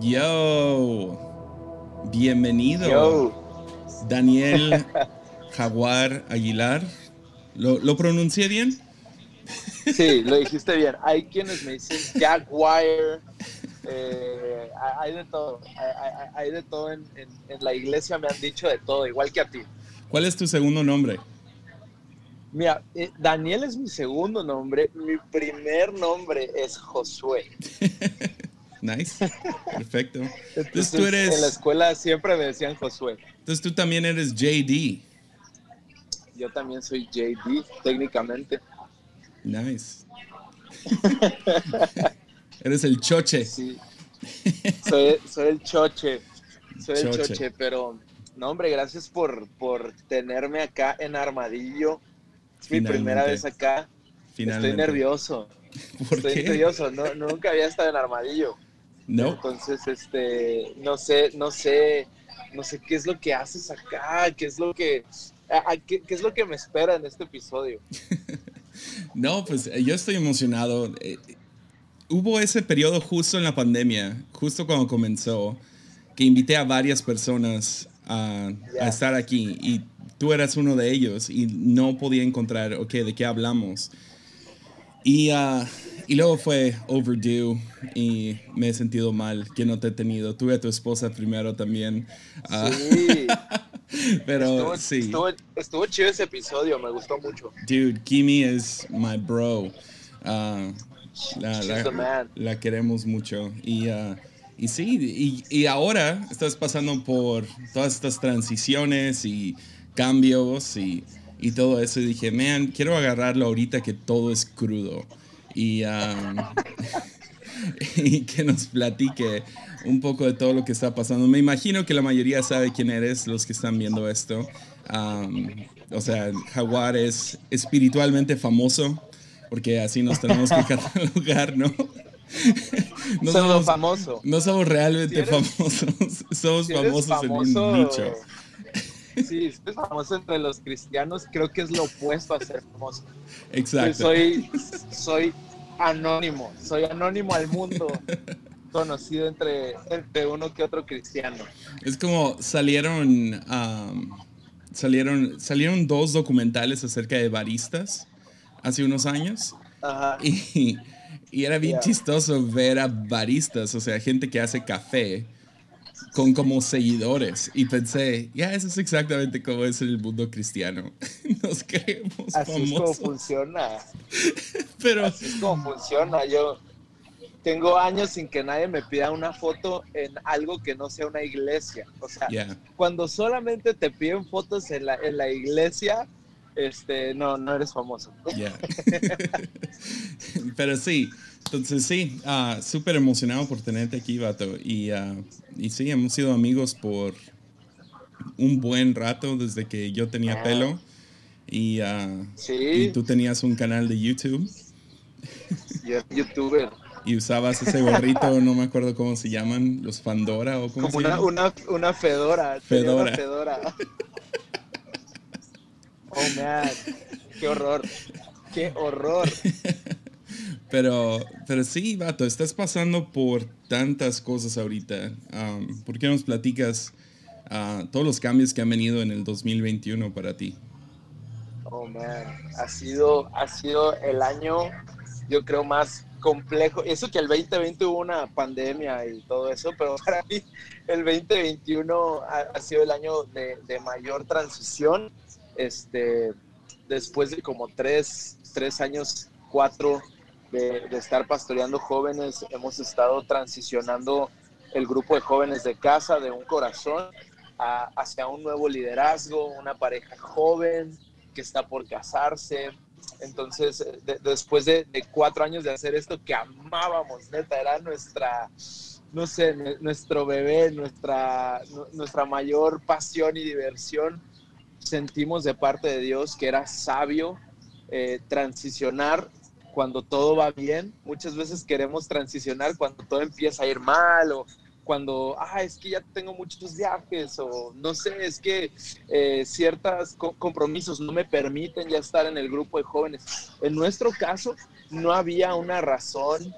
Yo, bienvenido. Yo. Daniel Jaguar Aguilar. ¿Lo, ¿Lo pronuncié bien? Sí, lo dijiste bien. Hay quienes me dicen Jaguar. Eh, hay de todo. Hay, hay de todo en, en, en, la iglesia, me han dicho de todo, igual que a ti. ¿Cuál es tu segundo nombre? Mira, eh, Daniel es mi segundo nombre. Mi primer nombre es Josué. nice. Perfecto. Entonces, Entonces, tú eres. En la escuela siempre me decían Josué. Entonces tú también eres JD. Yo también soy JD, técnicamente. Nice. Eres el choche. Sí. Soy, soy el choche. Soy choche. el choche, pero no, hombre, gracias por, por tenerme acá en Armadillo. Es mi primera vez acá. Finalmente. Estoy nervioso. ¿Por Estoy qué? nervioso. No, nunca había estado en Armadillo. No. Entonces, este, no sé, no sé, no sé qué es lo que haces acá, qué es lo que, a, a, qué, qué es lo que me espera en este episodio. No, pues eh, yo estoy emocionado. Eh, hubo ese periodo justo en la pandemia, justo cuando comenzó, que invité a varias personas a, Ya. a estar aquí y tú eras uno de ellos y no podía encontrar, ok, ¿de qué hablamos? Y, ah, y luego fue overdue y me he sentido mal que no te he tenido. Tuve a tu esposa primero también. ah, Sí, pero estuvo, sí. estuvo, estuvo chido ese episodio, me gustó mucho. Dude, Kimi is my bro. Ah, la, She's la- the man. la queremos mucho. Y, ah, y sí, y, y ahora estás pasando por todas estas transiciones y cambios y, y todo eso. Y dije, man, quiero agarrarlo ahorita que todo es crudo. Y, y que nos platique un poco de todo lo que está pasando. Me imagino que la mayoría sabe quién eres, los que están viendo esto. Um, o sea, Jaguar es espiritualmente famoso, porque así nos tenemos que catalogar, ¿no? No somos, famoso. no somos realmente Si eres- famosos, somos Si famosos en un nicho. Sí, si eres famoso entre los cristianos, creo que es lo opuesto a ser famoso. Exacto. Soy, soy anónimo, soy anónimo al mundo, conocido entre, entre uno que otro cristiano. Es como salieron, um, salieron, salieron dos documentales acerca de baristas hace unos años. Ajá. Y, y era bien Yeah. chistoso ver a baristas, o sea, gente que hace café con como seguidores. Y pensé, ya, eso es exactamente como es el mundo cristiano. Nos creemos Así es como funciona. Pero Así es como funciona. Yo tengo años sin que nadie me pida una foto en algo que no sea una iglesia. O sea, cuando solamente te piden fotos en la, en la iglesia, este, no, no eres famoso. Pero sí, entonces sí, ah, súper emocionado por tenerte aquí, vato. Y, ah, y sí, hemos sido amigos por un buen rato desde que yo tenía Ah. pelo. Y, y Sí, tú tenías un canal de YouTube. yo youtuber. y usabas ese gorrito, no me acuerdo cómo se llaman, los Pandora o cómo Como se una, llaman. una, una fedora. Fedora. Una fedora. Oh, man. Qué horror. Qué horror. Pero, pero sí, vato, estás pasando por tantas cosas ahorita. Um, ¿Por qué nos platicas ah, todos los cambios que han venido en el 2021 para ti? Oh, man. Ha sido, ha sido el año, yo creo, más complejo. Eso que el 2020 hubo una pandemia y todo eso, pero para mí el 2021 ha, ha sido el año de, de mayor transición. Este, después de como tres, tres años, cuatro de, estar pastoreando jóvenes, hemos estado transicionando el grupo de jóvenes de casa, de un corazón, hacia un nuevo liderazgo, una pareja joven que está por casarse. Entonces, de- después de, cuatro años de hacer esto que amábamos, neta, era nuestra, no sé, nue- nuestro bebé, nuestra, nu- nuestra mayor pasión y diversión, sentimos de parte de Dios que era sabio eh, transicionar cuando todo va bien. Muchas veces queremos transicionar cuando todo empieza a ir mal o cuando, ah, es que ya tengo muchos viajes o no sé, es que eh, ciertos compromisos no me permiten ya estar en el grupo de jóvenes. En nuestro caso, no había una razón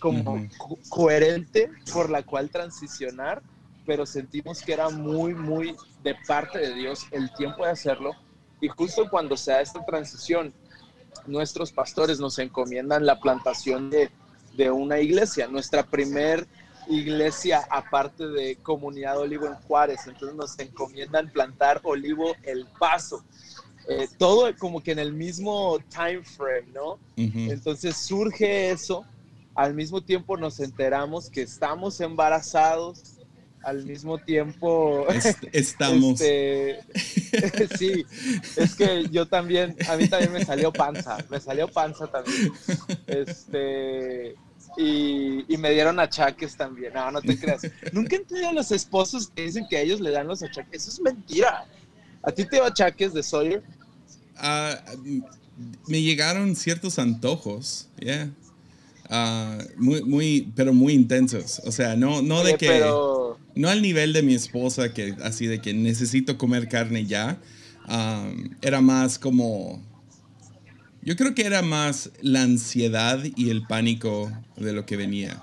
como coherente por la cual transicionar, pero sentimos que era muy, muy de parte de Dios el tiempo de hacerlo. Y justo cuando se da esta transición, nuestros pastores nos encomiendan la plantación de, de una iglesia, nuestra primer iglesia aparte de Comunidad Olivo en Juárez. Entonces nos encomiendan plantar Olivo El Paso. Eh, todo como que en el mismo time frame, ¿no? Entonces surge eso, al mismo tiempo nos enteramos que estamos embarazados, al mismo tiempo estamos. Este, sí, es que yo también, a mí también me salió panza, me salió panza también. Este, y, me dieron achaques también. No, no te creas. Nunca entendido a los esposos que dicen que a ellos le dan los achaques. Eso es mentira. ¿A ti te dio achaques de Sawyer? Uh, me llegaron ciertos antojos, yeah. Uh, muy, muy, pero muy intensos. O sea, no, no de que. No al nivel de mi esposa, que así de que necesito comer carne ya. Um, era más como. Yo creo que era más la ansiedad y el pánico de lo que venía.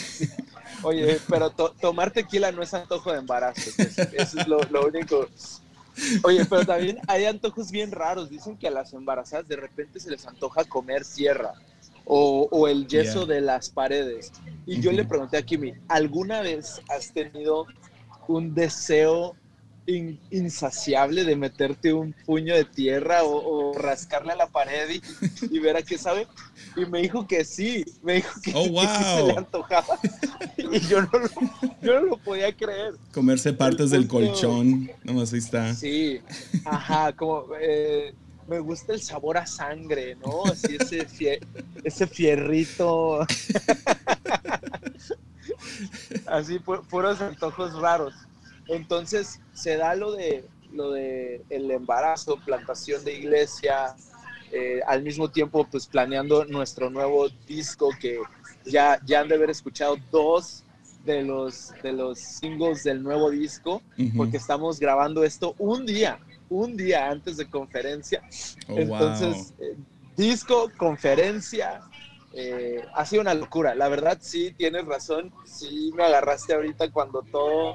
Oye, pero tomar tequila no es antojo de embarazo. Eso, es lo, lo único. Oye, pero también hay antojos bien raros. Dicen que a las embarazadas de repente se les antoja comer sierra o, el yeso de las paredes. Y yo le pregunté a Kimi, ¿alguna vez has tenido un deseo insaciable de meterte un puño de tierra o, rascarle a la pared y, ver a qué sabe? Y me dijo que sí, me dijo que, oh, se le antojaba. y yo no, lo, yo no lo podía creer. Comerse partes del colchón, nomás ahí está. Sí, ajá, como... Eh, me gusta el sabor a sangre, ¿no? Así ese, ese fierrito. Así, puros antojos raros. Entonces, se da lo de, lo de el embarazo, plantación de iglesia, eh, al mismo tiempo, pues planeando nuestro nuevo disco que ya, ya han de haber escuchado dos de los, de los singles del nuevo disco, porque estamos grabando esto un día un día antes de conferencia. Oh, Entonces, eh, disco, conferencia, eh, ha sido una locura. La verdad, sí, tienes razón. Sí, me agarraste ahorita cuando todo,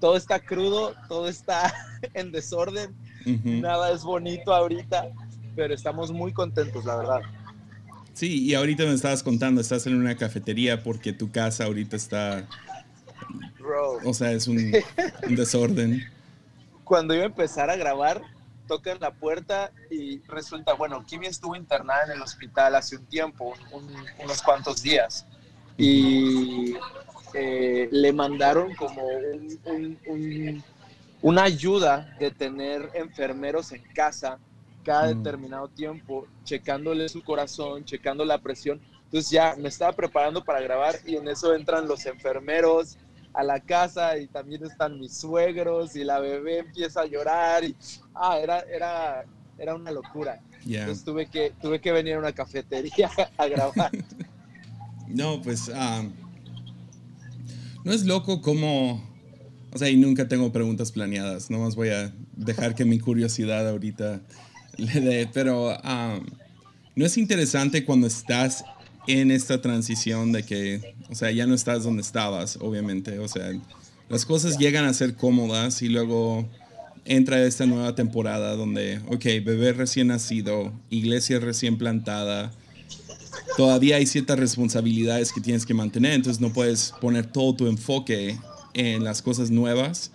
todo está crudo, todo está en desorden. Nada es bonito ahorita, pero estamos muy contentos, la verdad. Sí, y ahorita me estabas contando, estás en una cafetería porque tu casa ahorita está... O sea, es un desorden cuando iba a empezar a grabar, tocan la puerta y resulta, bueno, Kimi estuvo internada en el hospital hace un tiempo, unos cuantos días, y eh, le mandaron como una ayuda de tener enfermeros en casa cada mm. determinado tiempo, checándole su corazón, checando la presión. Entonces ya me estaba preparando para grabar y en eso entran los enfermeros, a la casa y también están mis suegros y la bebé empieza a llorar y ah, era, era, era una locura. Entonces tuve que, tuve que venir a una cafetería a grabar. no, pues um, no es loco como, o sea, y nunca tengo preguntas planeadas, nomás voy a dejar que mi curiosidad ahorita le dé, pero um, no es interesante cuando estás en esta transición de que, o sea, ya no estás donde estabas, obviamente. O sea, las cosas llegan a ser cómodas y luego entra esta nueva temporada donde, ok, bebé recién nacido, iglesia recién plantada, todavía hay ciertas responsabilidades que tienes que mantener, entonces no puedes poner todo tu enfoque en las cosas nuevas.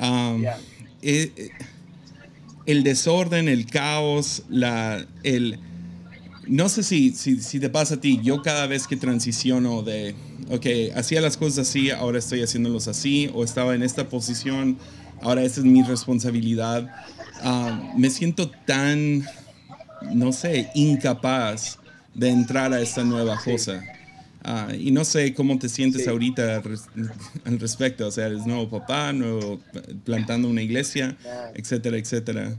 Um, eh, eh, el desorden, el caos, la, el no sé si, si, te pasa a ti, yo cada vez que transiciono de, ok, hacía las cosas así, ahora estoy haciéndolos así, o estaba en esta posición, ahora esta es mi responsabilidad, ah, me siento tan, no sé, incapaz de entrar a esta nueva cosa. Ah, y no sé cómo te sientes ahorita al respecto, o sea, eres nuevo papá, nuevo plantando una iglesia, etcétera, etcétera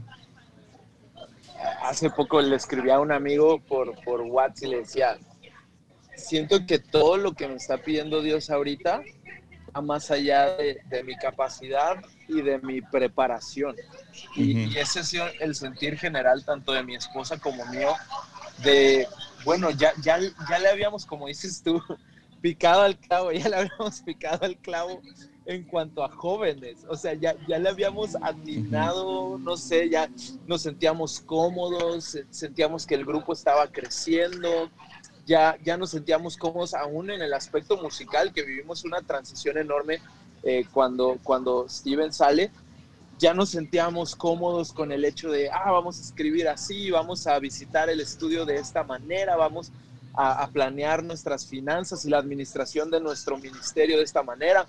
hace poco le escribí a un amigo por, por WhatsApp y le decía, siento que todo lo que me está pidiendo Dios ahorita va más allá de, mi capacidad y de mi preparación. y, ese es el sentir general tanto de mi esposa como mío, de, bueno, ya, ya, ya le habíamos, como dices tú, picado al clavo, ya le habíamos picado al clavo en cuanto a jóvenes, o sea, ya, ya le habíamos atinado, no sé, ya nos sentíamos cómodos, sentíamos que el grupo estaba creciendo, ya, ya nos sentíamos cómodos aún en el aspecto musical, que vivimos una transición enorme eh, cuando, cuando Steven sale, ya nos sentíamos cómodos con el hecho de, ah, vamos a escribir así, vamos a visitar el estudio de esta manera, vamos a, planear nuestras finanzas y la administración de nuestro ministerio de esta manera.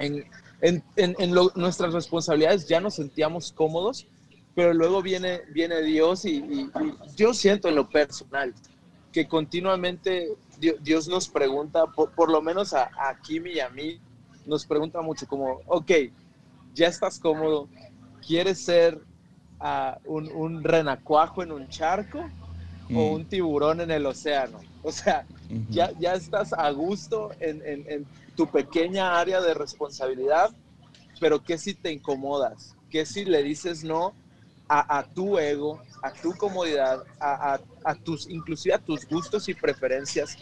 En, en, en, nuestras responsabilidades ya nos sentíamos cómodos, pero luego viene, viene Dios y, yo siento en lo personal que continuamente Dios, nos pregunta, por, lo menos a, a Kimi y a mí, nos pregunta mucho como, ok, ya estás cómodo, ¿quieres ser uh, un, un, renacuajo en un charco o mm. un tiburón en el océano? O sea, ya, ya estás a gusto en, en, en, tu pequeña área de responsabilidad, pero ¿qué si te incomodas? ¿Qué si le dices no a, a tu ego, a tu comodidad, a, a, tus, inclusive a tus gustos y preferencias?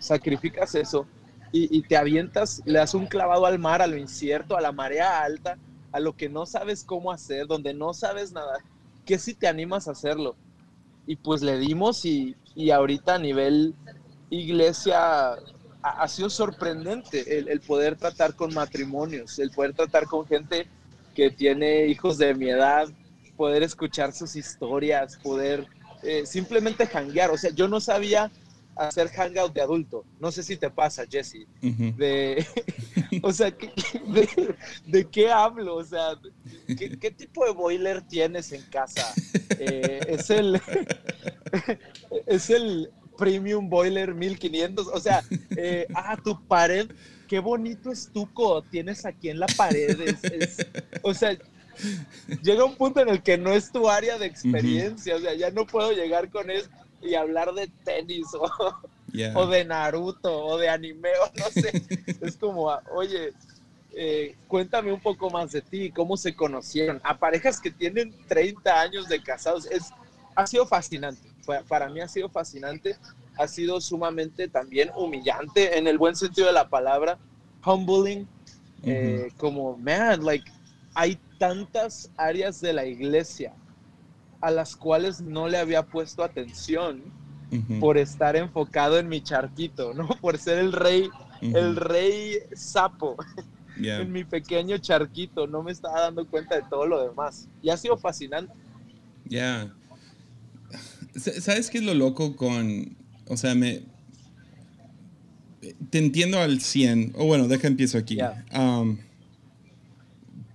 Sacrificas eso y, y, te avientas, le das un clavado al mar, a lo incierto, a la marea alta, a lo que no sabes cómo hacer, donde no sabes nada, ¿qué si te animas a hacerlo? Y pues le dimos y, y ahorita a nivel iglesia ha, sido sorprendente el, poder tratar con matrimonios, el poder tratar con gente que tiene hijos de mi edad, poder escuchar sus historias, poder eh, simplemente janguear. O sea, yo no sabía hacer hangout de adulto. No sé si te pasa, Jesse. De, o sea, de, qué hablo? O sea, ¿qué, tipo de boiler tienes en casa? Eh, es el es el premium boiler 1500. O sea, eh, ah, tu pared, qué bonito estuco tienes aquí en la pared. o sea, llega un punto en el que no es tu área de experiencia. O sea, ya no puedo llegar con eso y hablar de tenis o, o de Naruto o de anime o no sé. es como, oye, eh, cuéntame un poco más de ti, cómo se conocieron. A parejas que tienen 30 años de casados, es, ha sido fascinante. Para mí ha sido fascinante, ha sido sumamente también humillante en el buen sentido de la palabra, humbling, eh, como, man, like, hay tantas áreas de la iglesia a las cuales no le había puesto atención por estar enfocado en mi charquito, ¿no? Por ser el rey, el rey sapo en mi pequeño charquito, no me estaba dando cuenta de todo lo demás. Y ha sido fascinante. Ya. ¿Sabes qué es lo loco con, o sea, me... Te entiendo al 100, o bueno, deja empiezo aquí. Um,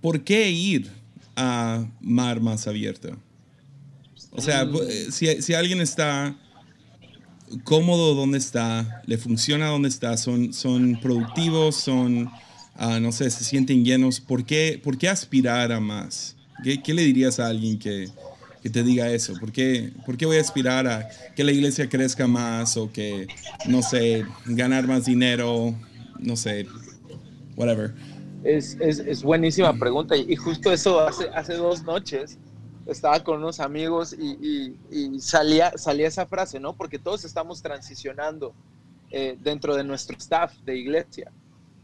¿Por qué ir a mar más abierto? O sea, eh, si, alguien está cómodo donde está, le funciona donde está, son, son productivos, son, ah, no sé, se sienten llenos, ¿por qué, por qué aspirar a más? ¿Qué, le dirías a alguien que, te diga eso? ¿Por qué, ¿Por qué voy a aspirar a que la iglesia crezca más o que, no sé, ganar más dinero, no sé, whatever? Es, es, buenísima pregunta y justo eso hace, hace dos noches estaba con unos amigos y, salía, salía esa frase, ¿no? Porque todos estamos transicionando eh, dentro de nuestro staff de iglesia.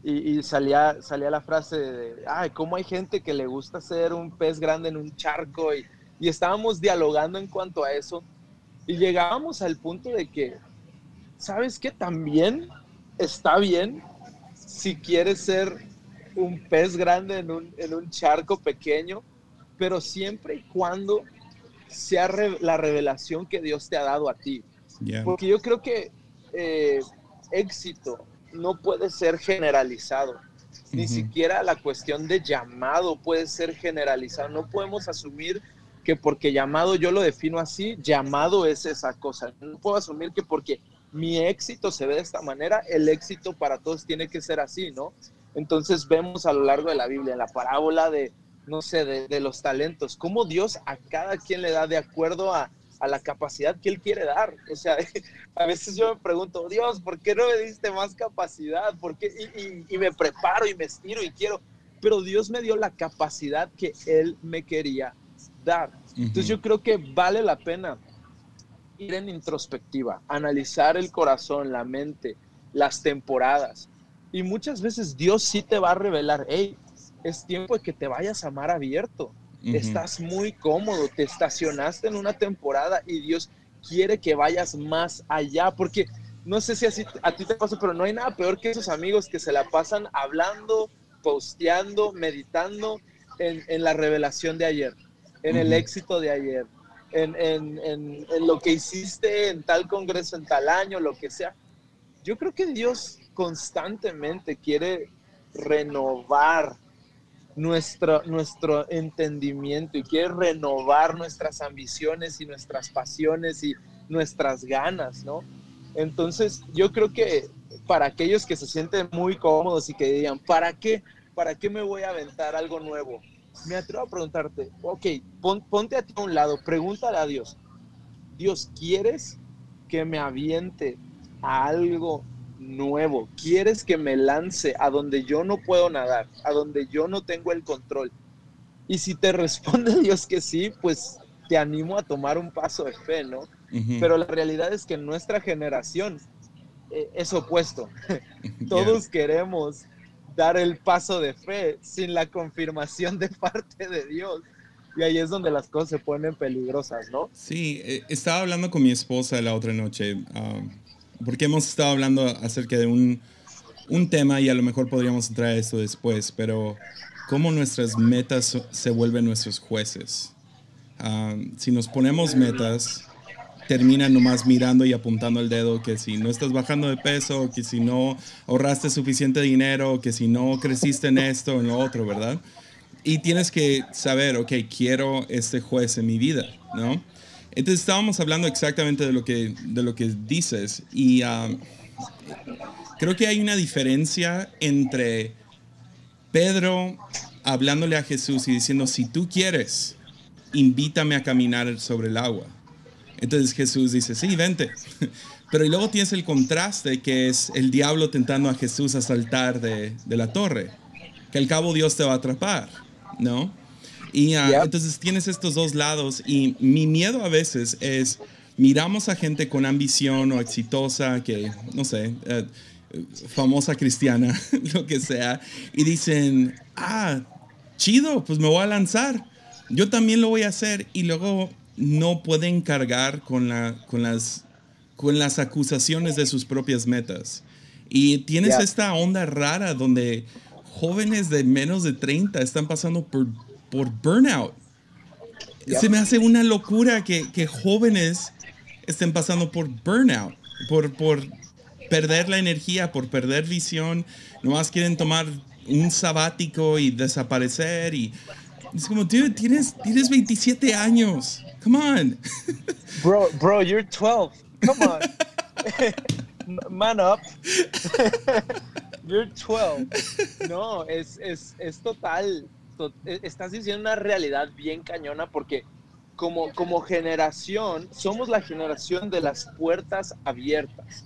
Y, salía, salía la frase de, ay, ¿cómo hay gente que le gusta ser un pez grande en un charco? Y, y estábamos dialogando en cuanto a eso. Y llegábamos al punto de que, ¿sabes qué? También está bien si quieres ser un pez grande en un, en un charco pequeño pero siempre y cuando sea la revelación que Dios te ha dado a ti. Porque yo creo que eh, éxito no puede ser generalizado. Ni siquiera la cuestión de llamado puede ser generalizado. No podemos asumir que porque llamado yo lo defino así, llamado es esa cosa. No puedo asumir que porque mi éxito se ve de esta manera, el éxito para todos tiene que ser así, ¿no? Entonces vemos a lo largo de la Biblia, en la parábola de, no sé, de, los talentos, cómo Dios a cada quien le da de acuerdo a, la capacidad que Él quiere dar. O sea, a veces yo me pregunto, Dios, ¿por qué no me diste más capacidad? ¿Por qué? Y, me preparo y me estiro y quiero. Pero Dios me dio la capacidad que Él me quería dar. Entonces yo creo que vale la pena ir en introspectiva, analizar el corazón, la mente, las temporadas. Y muchas veces Dios sí te va a revelar, hey, es tiempo de que te vayas a mar abierto. Estás muy cómodo, te estacionaste en una temporada y Dios quiere que vayas más allá, porque no sé si así a ti te pasa, pero no hay nada peor que esos amigos que se la pasan hablando, posteando, meditando en, la revelación de ayer, en el éxito de ayer, en, en, lo que hiciste en tal congreso, en tal año, lo que sea. Yo creo que Dios constantemente quiere renovar nuestro, nuestro entendimiento y quiere renovar nuestras ambiciones y nuestras pasiones y nuestras ganas, ¿no? Entonces, yo creo que para aquellos que se sienten muy cómodos y que digan, ¿para qué? ¿Para qué me voy a aventar algo nuevo? Me atrevo a preguntarte, ok, ponte a ti a un lado, pregúntale a Dios, Dios, ¿quieres que me aviente a algo nuevo? ¿Quieres que me lance a donde yo no puedo nadar, a donde yo no tengo el control? Y si te responde Dios que sí, pues te animo a tomar un paso de fe, ¿no? Pero la realidad es que nuestra generación eh, es opuesto. Todos queremos dar el paso de fe sin la confirmación de parte de Dios. Y ahí es donde las cosas se ponen peligrosas, ¿no? Sí, eh, estaba hablando con mi esposa la otra noche, ah, porque hemos estado hablando acerca de un, un tema y a lo mejor podríamos entrar a eso después, pero cómo nuestras metas se vuelven nuestros jueces. Ah, si nos ponemos metas, terminan nomás mirando y apuntando el dedo que si no estás bajando de peso, que si no ahorraste suficiente dinero, que si no creciste en esto, en lo otro, ¿verdad? Y tienes que saber, ok, quiero este juez en mi vida, ¿no? Entonces estábamos hablando exactamente de lo que, de lo que dices y ah, creo que hay una diferencia entre Pedro hablándole a Jesús y diciendo, si tú quieres, invítame a caminar sobre el agua. Entonces Jesús dice, sí, vente. Pero y luego tienes el contraste que es el diablo tentando a Jesús a saltar de, la torre, que al cabo Dios te va a atrapar, ¿no? Y ah, entonces tienes estos dos lados y mi miedo a veces es, miramos a gente con ambición o exitosa, que, no sé, eh, famosa cristiana, lo que sea, y dicen, ah, chido, pues me voy a lanzar, yo también lo voy a hacer, y luego no pueden cargar con, la, con, las, con las acusaciones de sus propias metas. Y tienes esta onda rara donde jóvenes de menos de 30 están pasando por, por burnout. Se me hace una locura que, que, jóvenes estén pasando por burnout, por, por perder la energía, por perder visión. Nomás quieren tomar un sabático y desaparecer. Y es como, dude, tienes, tienes 27 años. Come on. bro, bro, you're 12. Come on. Man up. you're 12. No, es, es, es total. E, estás diciendo una realidad bien cañona porque como, como generación somos la generación de las puertas abiertas.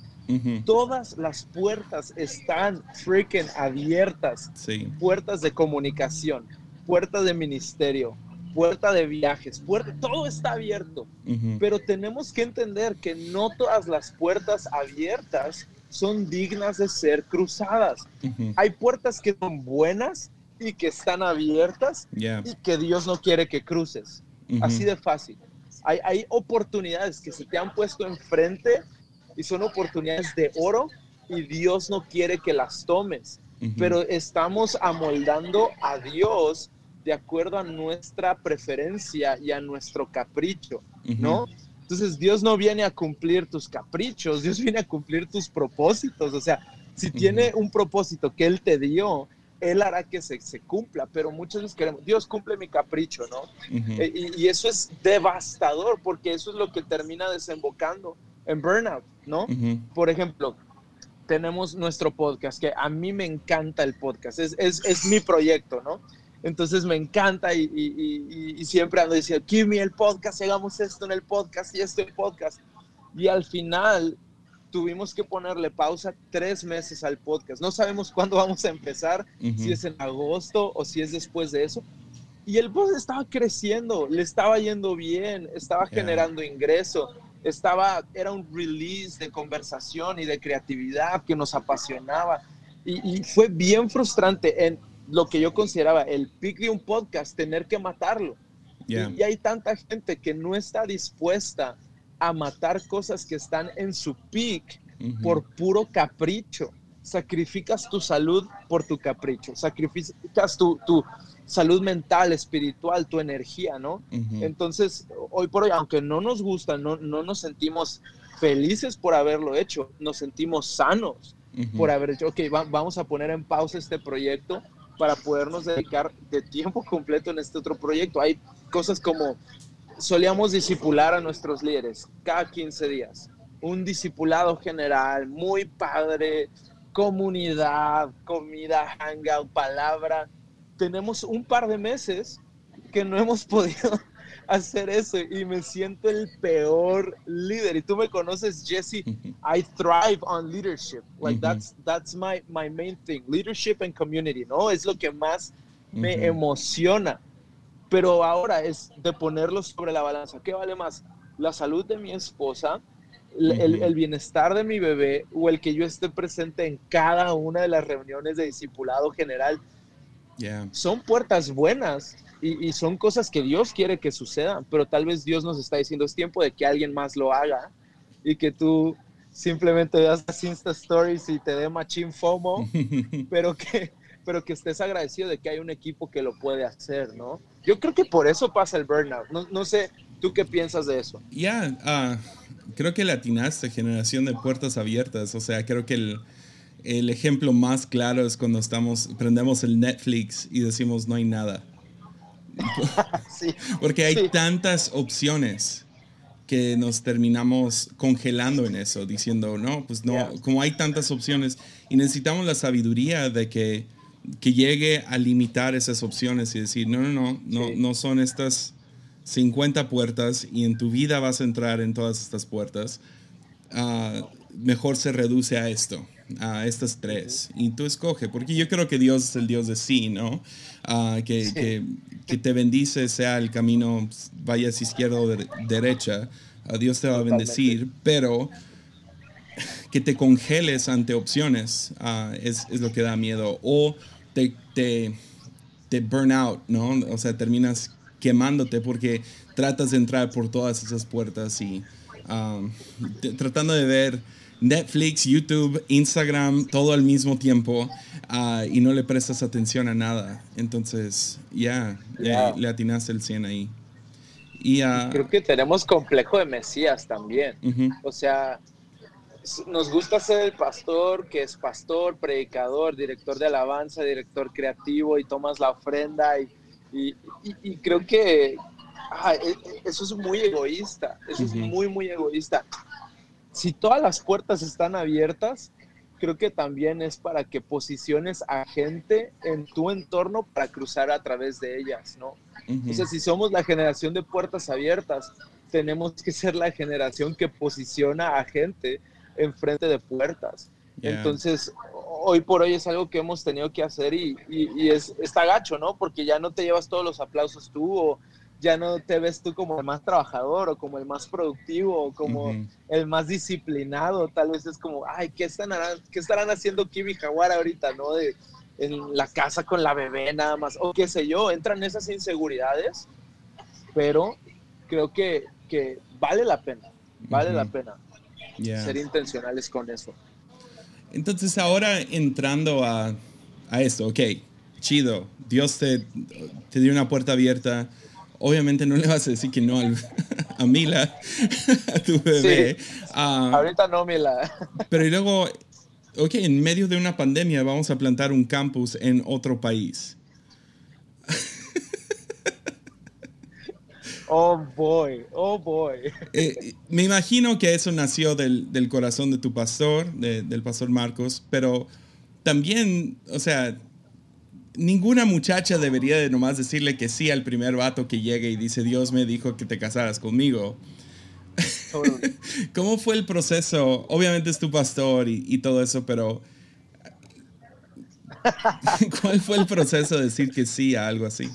Todas las puertas están freaking abiertas. Sí. Puertas de comunicación, puertas de ministerio, puerta de viajes, puerta, todo está abierto. Pero tenemos que entender que no todas las puertas abiertas son dignas de ser cruzadas. Hay puertas que son buenas y que están abiertas y que Dios no quiere que cruces. Así de fácil. Hay, hay oportunidades que se te han puesto enfrente y son oportunidades de oro y Dios no quiere que las tomes. Pero estamos amoldando a Dios de acuerdo a nuestra preferencia y a nuestro capricho, ¿no? Entonces Dios no viene a cumplir tus caprichos, Dios viene a cumplir tus propósitos. O sea, si tiene un propósito que Él te dio, Él hará que se, se cumpla, pero muchas veces queremos, Dios cumple mi capricho, ¿no? Y, y, eso es devastador porque eso es lo que termina desembocando en burnout, ¿no? Por ejemplo, tenemos nuestro podcast, que a mí me encanta el podcast, es, es, es mi proyecto, ¿no? Entonces me encanta y, siempre ando diciendo, Kimi, el podcast, hagamos esto en el podcast y esto en el podcast. Y al final tuvimos que ponerle pausa tres meses al podcast. No sabemos cuándo vamos a empezar, si es en agosto o si es después de eso. Y el podcast estaba creciendo, le estaba yendo bien, estaba generando ingreso. estaba, era un release de conversación y de creatividad que nos apasionaba. Y, fue bien frustrante en lo que yo consideraba el pick de un podcast, tener que matarlo. Y, hay tanta gente que no está dispuesta a matar cosas que están en su peak por puro capricho. Sacrificas tu salud por tu capricho, sacrificas tu, tu salud mental, espiritual, tu energía, ¿no? Entonces, hoy por hoy, aunque no nos gusta, no, no nos sentimos felices por haberlo hecho, nos sentimos sanos por haber hecho, ok, vamos a poner en pausa este proyecto para podernos dedicar de tiempo completo en este otro proyecto. Hay cosas como solíamos disipular a nuestros líderes cada 15 días, un discipulado general, muy padre, comunidad, comida, hangout, palabra, tenemos un par de meses que no hemos podido hacer eso y me siento el peor líder. Y tú me conoces, Jesse. I thrive on leadership. Like that's that's my my main thing. Leadership and community, ¿no? Es lo que más me emociona. Pero ahora es de ponerlo sobre la balanza. ¿Qué vale más? La salud de mi esposa, el, el, bienestar de mi bebé o el que yo esté presente en cada una de las reuniones de discipulado general son puertas buenas y, son cosas que Dios quiere que sucedan, pero tal vez Dios nos está diciendo es tiempo de que alguien más lo haga y que tú simplemente veas las Insta Stories y te dé machín FOMO, pero que, pero que estés agradecido de que hay un equipo que lo puede hacer, ¿no? Yo creo que por eso pasa el burnout. No, sé, ¿tú qué piensas de eso? Ya, ah, creo que latinaste, generación de puertas abiertas. O sea, creo que el, el ejemplo más claro es cuando estamos, prendemos el Netflix y decimos no hay nada. Porque hay tantas opciones que nos terminamos congelando en eso, diciendo, no, pues no, como hay tantas opciones y necesitamos la sabiduría de que, que llegue a limitar esas opciones y decir, no, no, no, no, no son estas 50 puertas y en tu vida vas a entrar en todas estas puertas. Ah, mejor se reduce a esto a estas tres y tú escoge, porque yo creo que Dios es el Dios de sí, ¿no? Ah, que, que, te bendice, sea el camino, vayas izquierda o derecha, a Dios te va a bendecir, pero que te congeles ante opciones ah, es, es, lo que da miedo, o te, te, te burn out, ¿no? O sea, terminas quemándote porque tratas de entrar por todas esas puertas y ah, tratando de ver Netflix, YouTube, Instagram, todo al mismo tiempo ah, y no le prestas atención a nada. Entonces, ya, le, atinaste el 100 ahí. Y, uh, Creo que tenemos complejo de Mesías también. O sea, nos gusta ser el pastor que es pastor, predicador, director de alabanza, director creativo y tomas la ofrenda y, y, creo que ah, e, e, eso es muy egoísta, eso es muy, muy egoísta si todas las puertas están abiertas, creo que también es para que posiciones a gente en tu entorno para cruzar a través de ellas, ¿no? O sea, si somos la generación de puertas abiertas, tenemos que ser la generación que posiciona a gente enfrente de puertas. Entonces, hoy por hoy es algo que hemos tenido que hacer y, y, es, está gacho, ¿no? Porque ya no te llevas todos los aplausos tú o ya no te ves tú como el más trabajador o como el más productivo o como el más disciplinado, tal vez es como, ay, ¿qué, están, qué estarán haciendo Kiwi Jaguar ahorita, no? De, en la casa con la bebé nada más, o qué sé yo, entran esas inseguridades, pero creo que, que vale la pena, vale la pena ser intencionales con eso. Entonces ahora entrando a, a esto, ok, chido, Dios te, te dio una puerta abierta, obviamente no le vas a decir que no a Mila, a tu bebé. Ah, ahorita no, Mila. pero y luego, ok, en medio de una pandemia vamos a plantar un campus en otro país. Oh boy, oh boy. Eh, me imagino que eso nació del, del corazón de tu pastor, del pastor Marcos, pero también, o sea, ninguna muchacha debería de nomás decirle que sí al primer vato que llegue y dice, Dios me dijo que te casaras conmigo. ¿Cómo fue el proceso? Obviamente es tu pastor y, todo eso, pero ¿cuál fue el proceso de decir que sí a algo así?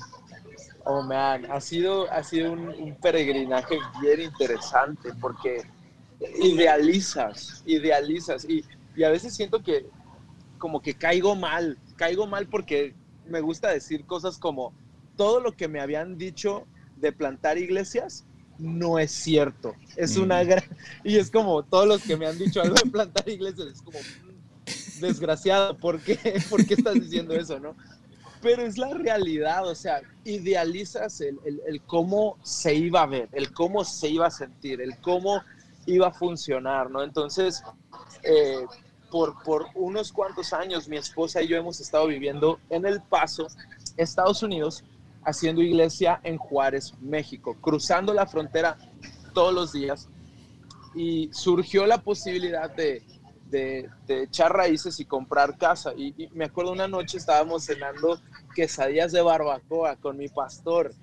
Oh, man, ha sido, ha sido un, peregrinaje bien interesante porque idealizas, idealizas. Y, y a veces siento que como que caigo mal, caigo mal porque me gusta decir cosas como todo lo que me habían dicho de plantar iglesias no es cierto. Es una gran... Y es como todos los que me han dicho algo de plantar iglesias, es como mm, desgraciado, ¿por qué? ¿Por qué estás diciendo eso, no? Pero es la realidad, o sea, idealizas el, el, cómo se iba a ver, el cómo se iba a sentir, el cómo iba a funcionar, ¿no? Entonces, eh, por, por unos cuantos años, mi esposa y yo hemos estado viviendo en El Paso, Estados Unidos, haciendo iglesia en Juárez, México, cruzando la frontera todos los días. Y surgió la posibilidad de, de, echar raíces y comprar casa. Y, me acuerdo una noche estábamos cenando quesadillas de barbacoa con mi pastor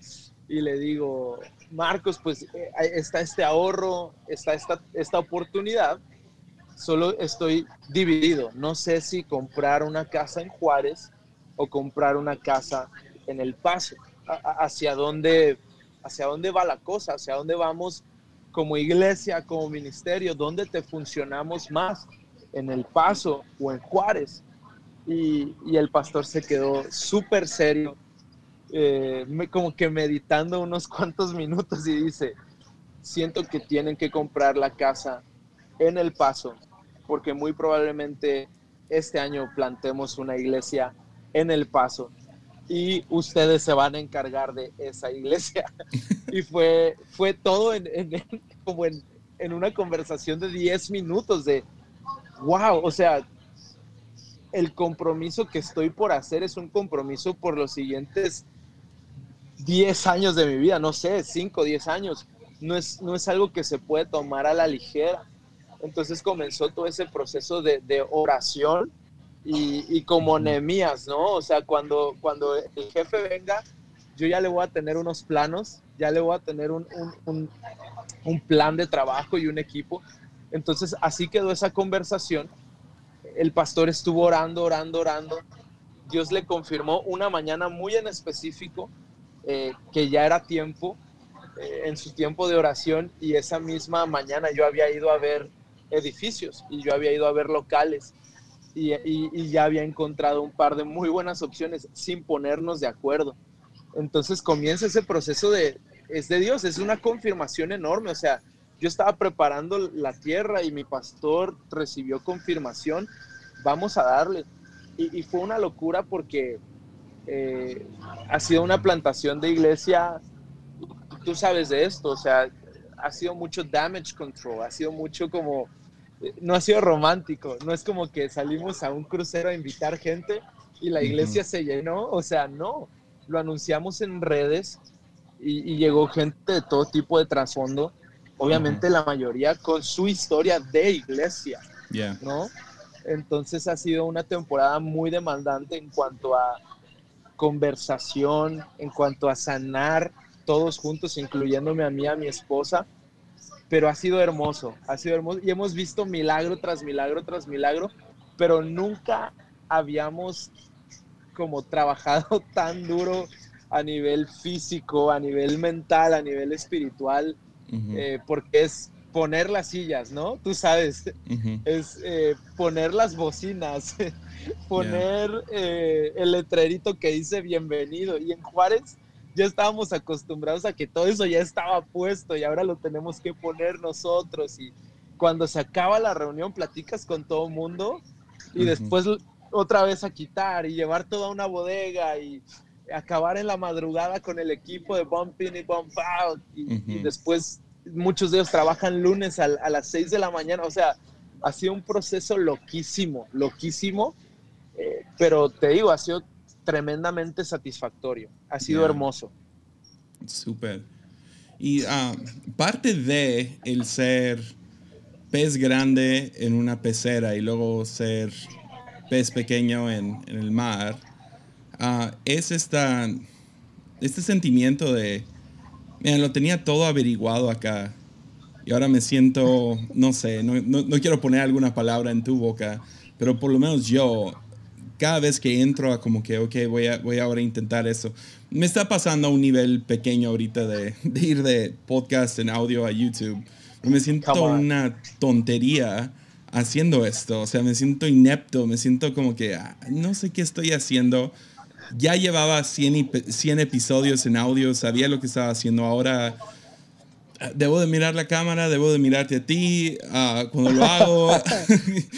y le digo, Marcos, pues eh, está este ahorro, está esta, esta oportunidad, solo estoy dividido. No sé si comprar una casa en Juárez o comprar una casa en el paso, hacia dónde, hacia dónde va la cosa, hacia dónde vamos como iglesia, como ministerio, dónde te funcionamos más, en el paso o en Juárez. Y, el pastor se quedó súper serio, eh, como que meditando unos cuantos minutos y dice, siento que tienen que comprar la casa en el paso, porque muy probablemente este año plantemos una iglesia en el paso y ustedes se van a encargar de esa iglesia. y fue, fue todo en, como en, en, una conversación de 10 minutos de, wow, o sea, el compromiso que estoy por hacer es un compromiso por los siguientes 10 años de mi vida, no sé, 5, 10 años. No es, no es algo que se puede tomar a la ligera. Entonces comenzó todo ese proceso de, de oración y, como Nehemías, ¿no? O sea, cuando, cuando el jefe venga, yo ya le voy a tener unos planos, ya le voy a tener un, un, un, plan de trabajo y un equipo. Entonces, así quedó esa conversación. El pastor estuvo orando, orando, orando. Dios le confirmó una mañana muy en específico eh, que ya era tiempo, eh, en su tiempo de oración, y esa misma mañana yo había ido a ver edificios y yo había ido a ver locales y, ya había encontrado un par de muy buenas opciones sin ponernos de acuerdo. Entonces comienza ese proceso de, es de Dios, es una confirmación enorme, o sea, yo estaba preparando la tierra y mi pastor recibió confirmación, vamos a darle. Y, fue una locura porque eh, ha sido una plantación de iglesia, tú sabes de esto, o sea, ha sido mucho damage control, ha sido mucho como no ha sido romántico, no es como que salimos a un crucero a invitar gente y la iglesia se llenó, o sea, no, lo anunciamos en redes y, llegó gente de todo tipo de trasfondo, obviamente la mayoría con su historia de iglesia, ¿no? Entonces ha sido una temporada muy demandante en cuanto a conversación, en cuanto a sanar todos juntos, incluyéndome a mí, a mi esposa, pero ha sido hermoso, ha sido hermoso y hemos visto milagro tras milagro tras milagro, pero nunca habíamos como trabajado tan duro a nivel físico, a nivel mental, a nivel espiritual, eh, porque es poner las sillas, ¿no? Tú sabes, es eh, poner las bocinas, poner eh, el letrerito que dice bienvenido. Y en Juárez ya estábamos acostumbrados a que todo eso ya estaba puesto y ahora lo tenemos que poner nosotros. Y cuando se acaba la reunión platicas con todo mundo y después otra vez a quitar y llevar toda una bodega y acabar en la madrugada con el equipo de bump in y bump out. Y, después muchos de ellos trabajan lunes a, las 6 de la mañana, o sea, ha sido un proceso loquísimo, loquísimo, eh, pero te digo, ha sido tremendamente satisfactorio. Ha sido hermoso. Súper. Y ah, parte de el ser pez grande en una pecera y luego ser pez pequeño en, el mar, ah, es esta, este sentimiento de, mira, lo tenía todo averiguado acá y ahora me siento, no sé, no, no quiero poner alguna palabra en tu boca, pero por lo menos yo cada vez que entro a como que, ok, voy a, voy ahora a intentar eso. Me está pasando a un nivel pequeño ahorita de, ir de podcast en audio a YouTube. me siento una tontería haciendo esto. O sea, me siento inepto, me siento como que ah, no sé qué estoy haciendo. Ya llevaba 100, 100 episodios en audio, sabía lo que estaba haciendo. Ahora debo de mirar la cámara, debo de mirarte a ti uh, cuando lo hago,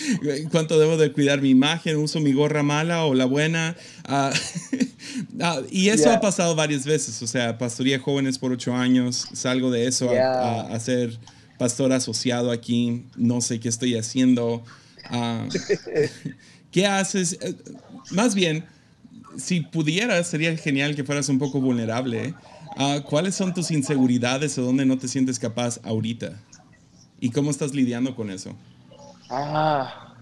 cuánto debo de cuidar mi imagen, uso mi gorra mala o la buena. Uh, uh, y eso ha pasado varias veces, o sea, pastoría jóvenes por ocho años, salgo de eso a, a, ser pastor asociado aquí, no sé qué estoy haciendo. ¿Qué haces? Eh, más bien, si pudieras, sería genial que fueras un poco vulnerable. Ah, ¿Cuáles son tus inseguridades o dónde no te sientes capaz ahorita? ¿Y cómo estás lidiando con eso? Ah,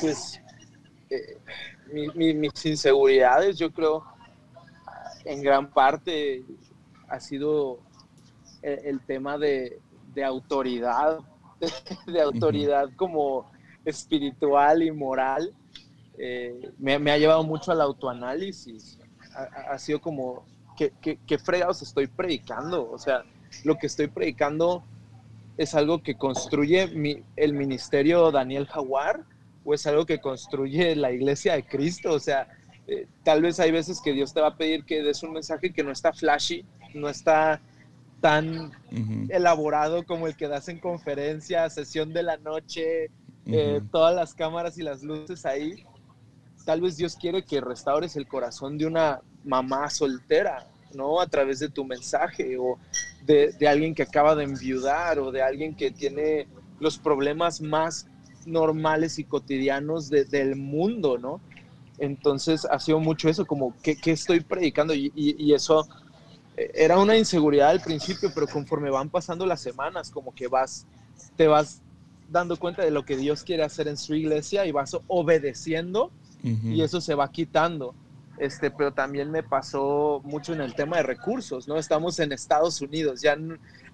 pues eh, mis inseguridades yo creo en gran parte ha sido el, tema de, autoridad, de, autoridad como espiritual y moral. Eh, me, ha llevado mucho al autoanálisis. ha sido como ¿qué, fregados estoy predicando? O sea, lo que estoy predicando es algo que construye el ministerio Daniel Jaguar o es algo que construye la iglesia de Cristo. O sea, eh, tal vez hay veces que Dios te va a pedir que des un mensaje que no está flashy, no está tan elaborado como el que das en conferencia, sesión de la noche, eh, todas las cámaras y las luces ahí. Tal vez Dios quiere que restaures el corazón de una mamá soltera, ¿no? A través de tu mensaje o de, alguien que acaba de enviudar o de alguien que tiene los problemas más normales y cotidianos del mundo, ¿no? Entonces ha sido mucho eso, como, ¿qué, estoy predicando? Y, eso eh, era una inseguridad al principio, pero conforme van pasando las semanas, como que vas, te vas dando cuenta de lo que Dios quiere hacer en su iglesia y vas obedeciendo y eso se va quitando este, pero también me pasó mucho en el tema de recursos, ¿no? Estamos en Estados Unidos, ya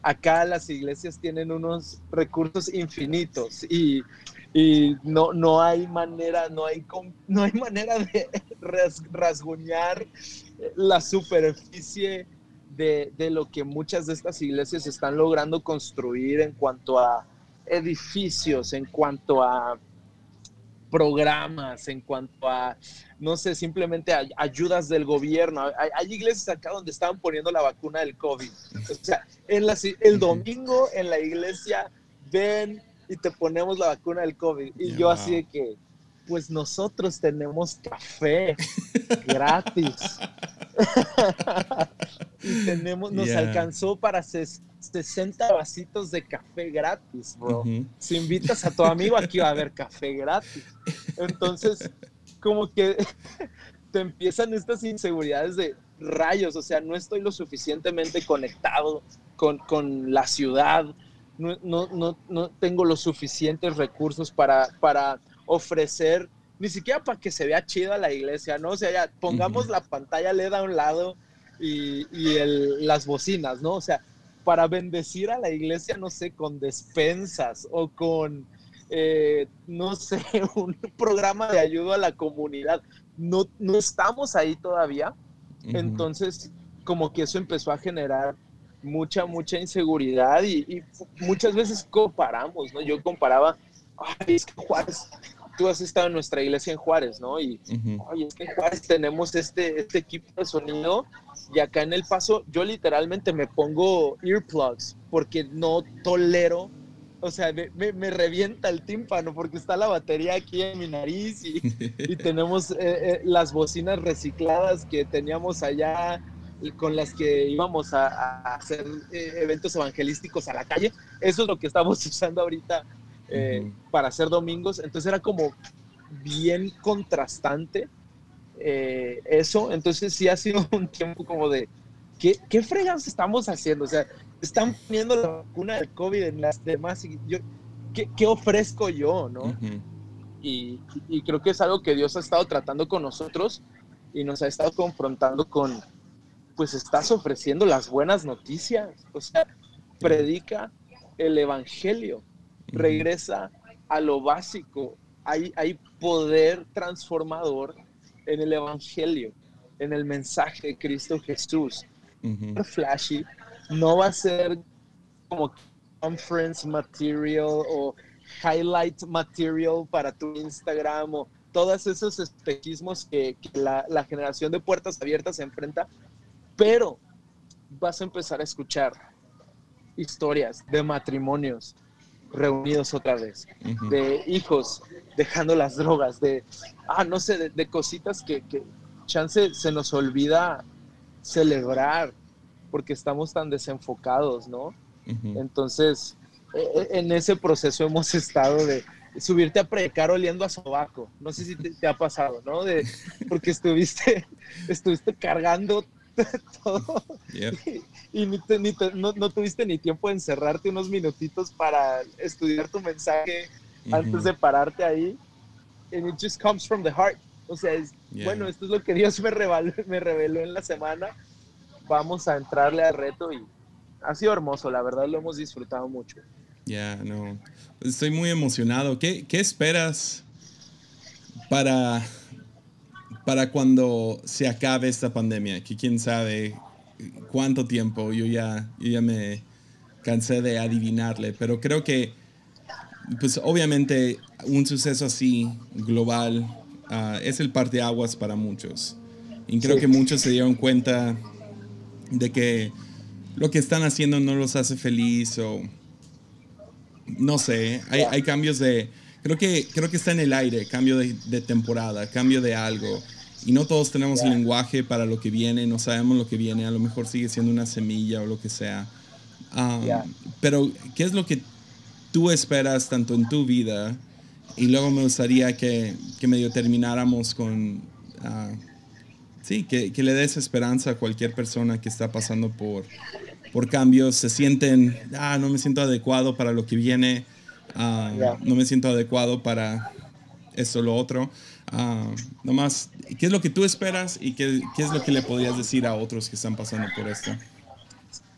acá las iglesias tienen unos recursos infinitos y, y no, no hay manera, no hay, no hay manera de rasguñar la superficie de, de lo que muchas de estas iglesias están logrando construir en cuanto a edificios, en cuanto a programas, en cuanto a, no sé, simplemente ayudas del gobierno. Hay, iglesias acá donde estaban poniendo la vacuna del COVID. O sea, en la, el domingo en la iglesia ven y te ponemos la vacuna del COVID. Y yo así de que, pues nosotros tenemos café gratis. y tenemos, nos alcanzó para 60 vasitos de café gratis, bro. Si invitas a tu amigo, aquí va a haber café gratis. Entonces, como que te empiezan estas inseguridades de rayos, o sea, no estoy lo suficientemente conectado con, con la ciudad, no, no, no, no, tengo los suficientes recursos para, para ofrecer, ni siquiera para que se vea chida la iglesia, ¿no? O sea, ya pongamos la pantalla LED a un lado y, y el, las bocinas, ¿no? O sea, para bendecir a la iglesia, no sé, con despensas o con, eh, no sé, un programa de ayuda a la comunidad. No, no estamos ahí todavía. Entonces, como que eso empezó a generar mucha, mucha inseguridad y, muchas veces comparamos, ¿no? Yo comparaba, ay, es que Juárez, tú has estado en nuestra iglesia en Juárez, ¿no? Y, oye, es que en Juárez tenemos este, este equipo de sonido y acá en El Paso yo literalmente me pongo earplugs porque no tolero, o sea, me, revienta el tímpano porque está la batería aquí en mi nariz y, tenemos eh, eh, las bocinas recicladas que teníamos allá con las que íbamos a, hacer eh, eventos evangelísticos a la calle. Eso es lo que estamos usando ahorita para hacer domingos. Entonces era como bien contrastante eh, eso. Entonces sí ha sido un tiempo como de, ¿qué, qué fregados estamos haciendo? O sea, están poniendo la vacuna del COVID en las demás y yo, ¿qué, qué ofrezco yo? ¿no? y, y, creo que es algo que Dios ha estado tratando con nosotros y nos ha estado confrontando con, pues estás ofreciendo las buenas noticias. O sea, predica el Evangelio, regresa a lo básico. Hay, hay poder transformador en el Evangelio, en el mensaje de Cristo Jesús. Flashy, no va a ser como conference material o highlight material para tu Instagram o todos esos espejismos que, la, la, generación de puertas abiertas se enfrenta, pero vas a empezar a escuchar historias de matrimonios reunidos otra vez, de hijos dejando las drogas, de, ah, no sé, de, cositas que, que, chance se nos olvida celebrar porque estamos tan desenfocados, ¿no? Entonces, e, e, en ese proceso hemos estado de subirte a predicar oliendo a sobaco. No sé si te, ha pasado, ¿no? De, porque estuviste, estuviste cargando todo y, ni no, tuviste ni tiempo de encerrarte unos minutitos para estudiar tu mensaje antes de pararte ahí. And it just comes from the heart. O sea, es, bueno, esto es lo que Dios me reveló, me reveló en la semana. Vamos a entrarle al reto y ha sido hermoso, la verdad lo hemos disfrutado mucho. Ya, no. Estoy muy emocionado. ¿Qué, qué esperas para para cuando se acabe esta pandemia, que quién sabe cuánto tiempo, yo ya, ya me cansé de adivinarle, pero creo que, pues obviamente un suceso así global ah, es el parteaguas para muchos. Y creo que muchos se dieron cuenta de que lo que están haciendo no los hace feliz o no sé, hay, hay cambios de creo que, creo que está en el aire, cambio de, temporada, cambio de algo. Y no todos tenemos el lenguaje para lo que viene, no sabemos lo que viene, a lo mejor sigue siendo una semilla o lo que sea. Um, pero, ¿qué es lo que tú esperas tanto en tu vida? Y luego me gustaría que, que medio termináramos con... Uh, sí, que, que, le des esperanza a cualquier persona que está pasando por, por cambios, se sienten, ah, no me siento adecuado para lo que viene, Ah, no me siento adecuado para esto o lo otro. Uh, nomás, ¿qué es lo que tú esperas y qué, qué, es lo que le podrías decir a otros que están pasando por esto?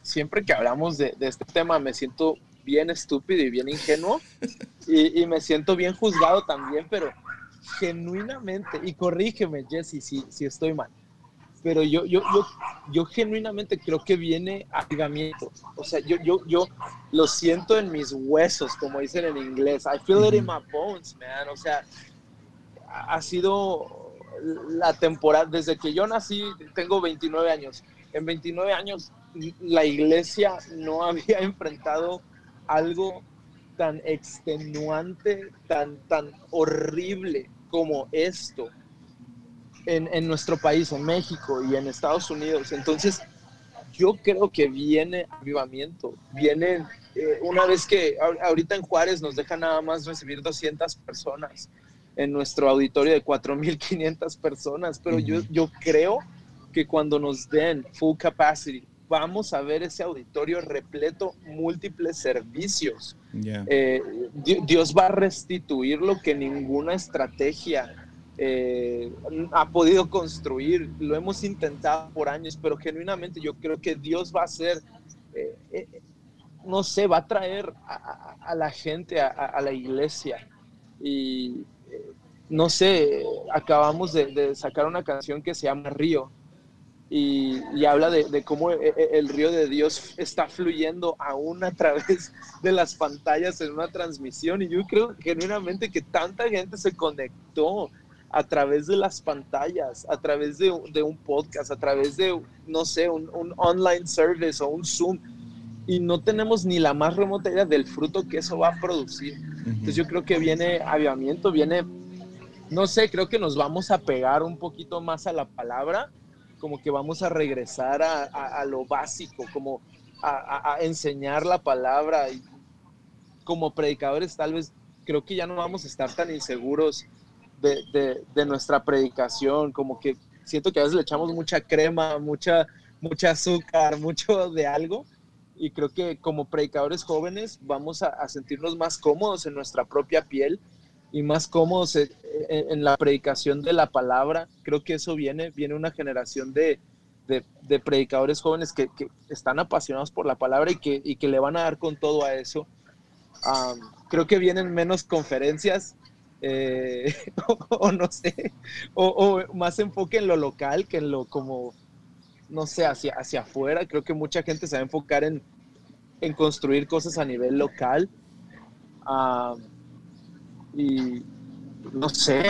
Siempre que hablamos de, de este tema me siento bien estúpido y bien ingenuo y, y, me siento bien juzgado también, pero genuinamente, y corrígeme Jesse si, si estoy mal, pero yo, yo, yo, yo genuinamente creo que viene avivamiento. O sea, yo, yo, yo lo siento en mis huesos, como dicen en inglés. I feel it in my bones, man. O sea, ha sido la temporada, desde que yo nací, tengo 29 años. En 29 años, la iglesia no había enfrentado algo tan extenuante, tan, tan horrible como esto en, nuestro país, en México y en Estados Unidos. Entonces, yo creo que viene avivamiento, viene eh, una vez que ahorita en Juárez nos deja nada más recibir 200 personas en nuestro auditorio de 4.500 personas, pero yo, yo creo que cuando nos den full capacity, vamos a ver ese auditorio repleto, múltiples servicios. Eh, Dios va a restituir lo que ninguna estrategia eh, ha podido construir, lo hemos intentado por años, pero genuinamente yo creo que Dios va a hacer, eh, eh, no sé, va a traer a, la gente a, la iglesia. Y no sé, acabamos de, sacar una canción que se llama Río. Y, habla de, de, cómo el río de Dios está fluyendo aún a través de las pantallas en una transmisión. Y yo creo genuinamente que tanta gente se conectó a través de las pantallas, a través de, un podcast, a través de, no sé, un, online service o un Zoom, y no tenemos ni la más remota idea del fruto que eso va a producir. Entonces yo creo que viene avivamiento, viene, no sé, creo que nos vamos a pegar un poquito más a la palabra, como que vamos a regresar a, lo básico, como a, a enseñar la palabra. Y como predicadores tal vez creo que ya no vamos a estar tan inseguros de, nuestra predicación, como que siento que a veces le echamos mucha crema, mucha, mucha azúcar, mucho de algo, y creo que como predicadores jóvenes vamos a, sentirnos más cómodos en nuestra propia piel y más cómodos en, la predicación de la palabra. Creo que eso viene, viene una generación de, de, predicadores jóvenes que, que, están apasionados por la palabra y que, y que le van a dar con todo a eso. creo que vienen menos conferencias, eh, o, no sé, o, más enfoque en lo local que en lo como, no sé, hacia, hacia afuera. Creo que mucha gente se va a enfocar en, en construir cosas a nivel local. Ah, y no sé,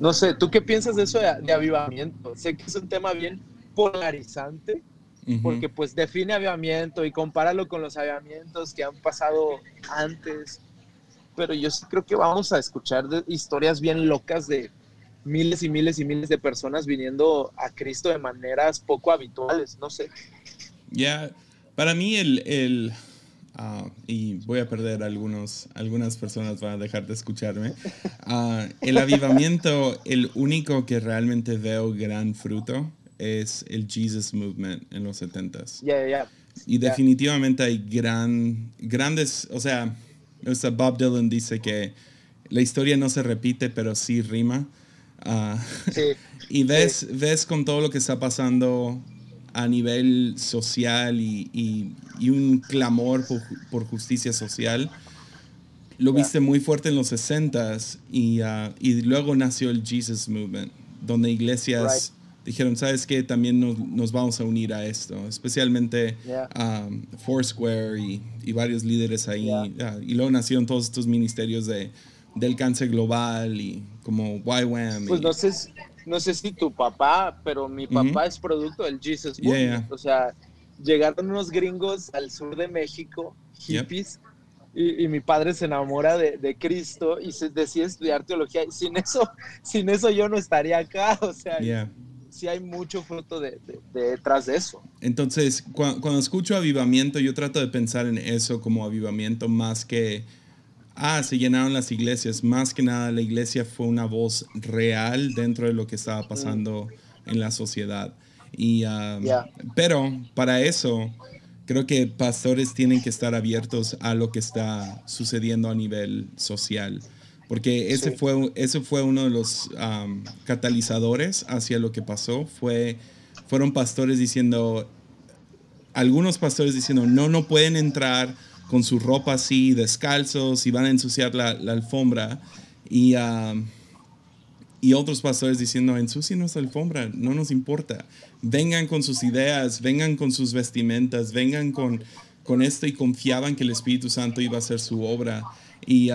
no sé, ¿tú qué piensas de eso de, avivamiento? Sé que es un tema bien polarizante, porque pues define avivamiento y compáralo con los avivamientos que han pasado antes, pero yo sí creo que vamos a escuchar historias bien locas de miles y miles y miles de personas viniendo a Cristo de maneras poco habituales, no sé. Ya, para mí el, el Ah, y voy a perder algunos, algunas personas van a dejar de escucharme. Ah, el avivamiento, el único que realmente veo gran fruto es el Jesus Movement en los 70s. Y definitivamente hay gran, grandes, o sea, Bob Dylan dice que la historia no se repite, pero sí rima. Ah, y ves, ves con todo lo que está pasando a nivel social y, un clamor por, justicia social. Lo viste muy fuerte en los 60s y, uh, y luego nació el Jesus Movement, donde iglesias dijeron, ¿sabes qué? También nos, vamos a unir a esto, especialmente um, Foursquare y, y, varios líderes ahí. y luego nacieron todos estos ministerios de, del cáncer global y como YWAM. Pues no sé, no sé si tu papá, pero mi papá es producto del Jesus Movement. O sea, llegaron unos gringos al sur de México, hippies, y, mi padre se enamora de, Cristo y se decide estudiar teología. Sin eso, sin eso yo no estaría acá. O sea, sí hay mucho fruto de, detrás de eso. Entonces, cuando escucho avivamiento, yo trato de pensar en eso como avivamiento más que ah, se llenaron las iglesias. Más que nada, la iglesia fue una voz real dentro de lo que estaba pasando en la sociedad. Y, um, Pero para eso, creo que pastores tienen que estar abiertos a lo que está sucediendo a nivel social. Porque ese, fue, ese fue uno de los um, catalizadores hacia lo que pasó. Fue, fueron pastores diciendo, algunos pastores diciendo, no, no pueden entrar con su ropa así, descalzos, y van a ensuciar la, alfombra. Y, y otros pastores diciendo, ensucien nuestra alfombra, no nos importa. Vengan con sus ideas, vengan con sus vestimentas, vengan con, con esto y confiaban que el Espíritu Santo iba a hacer su obra. Y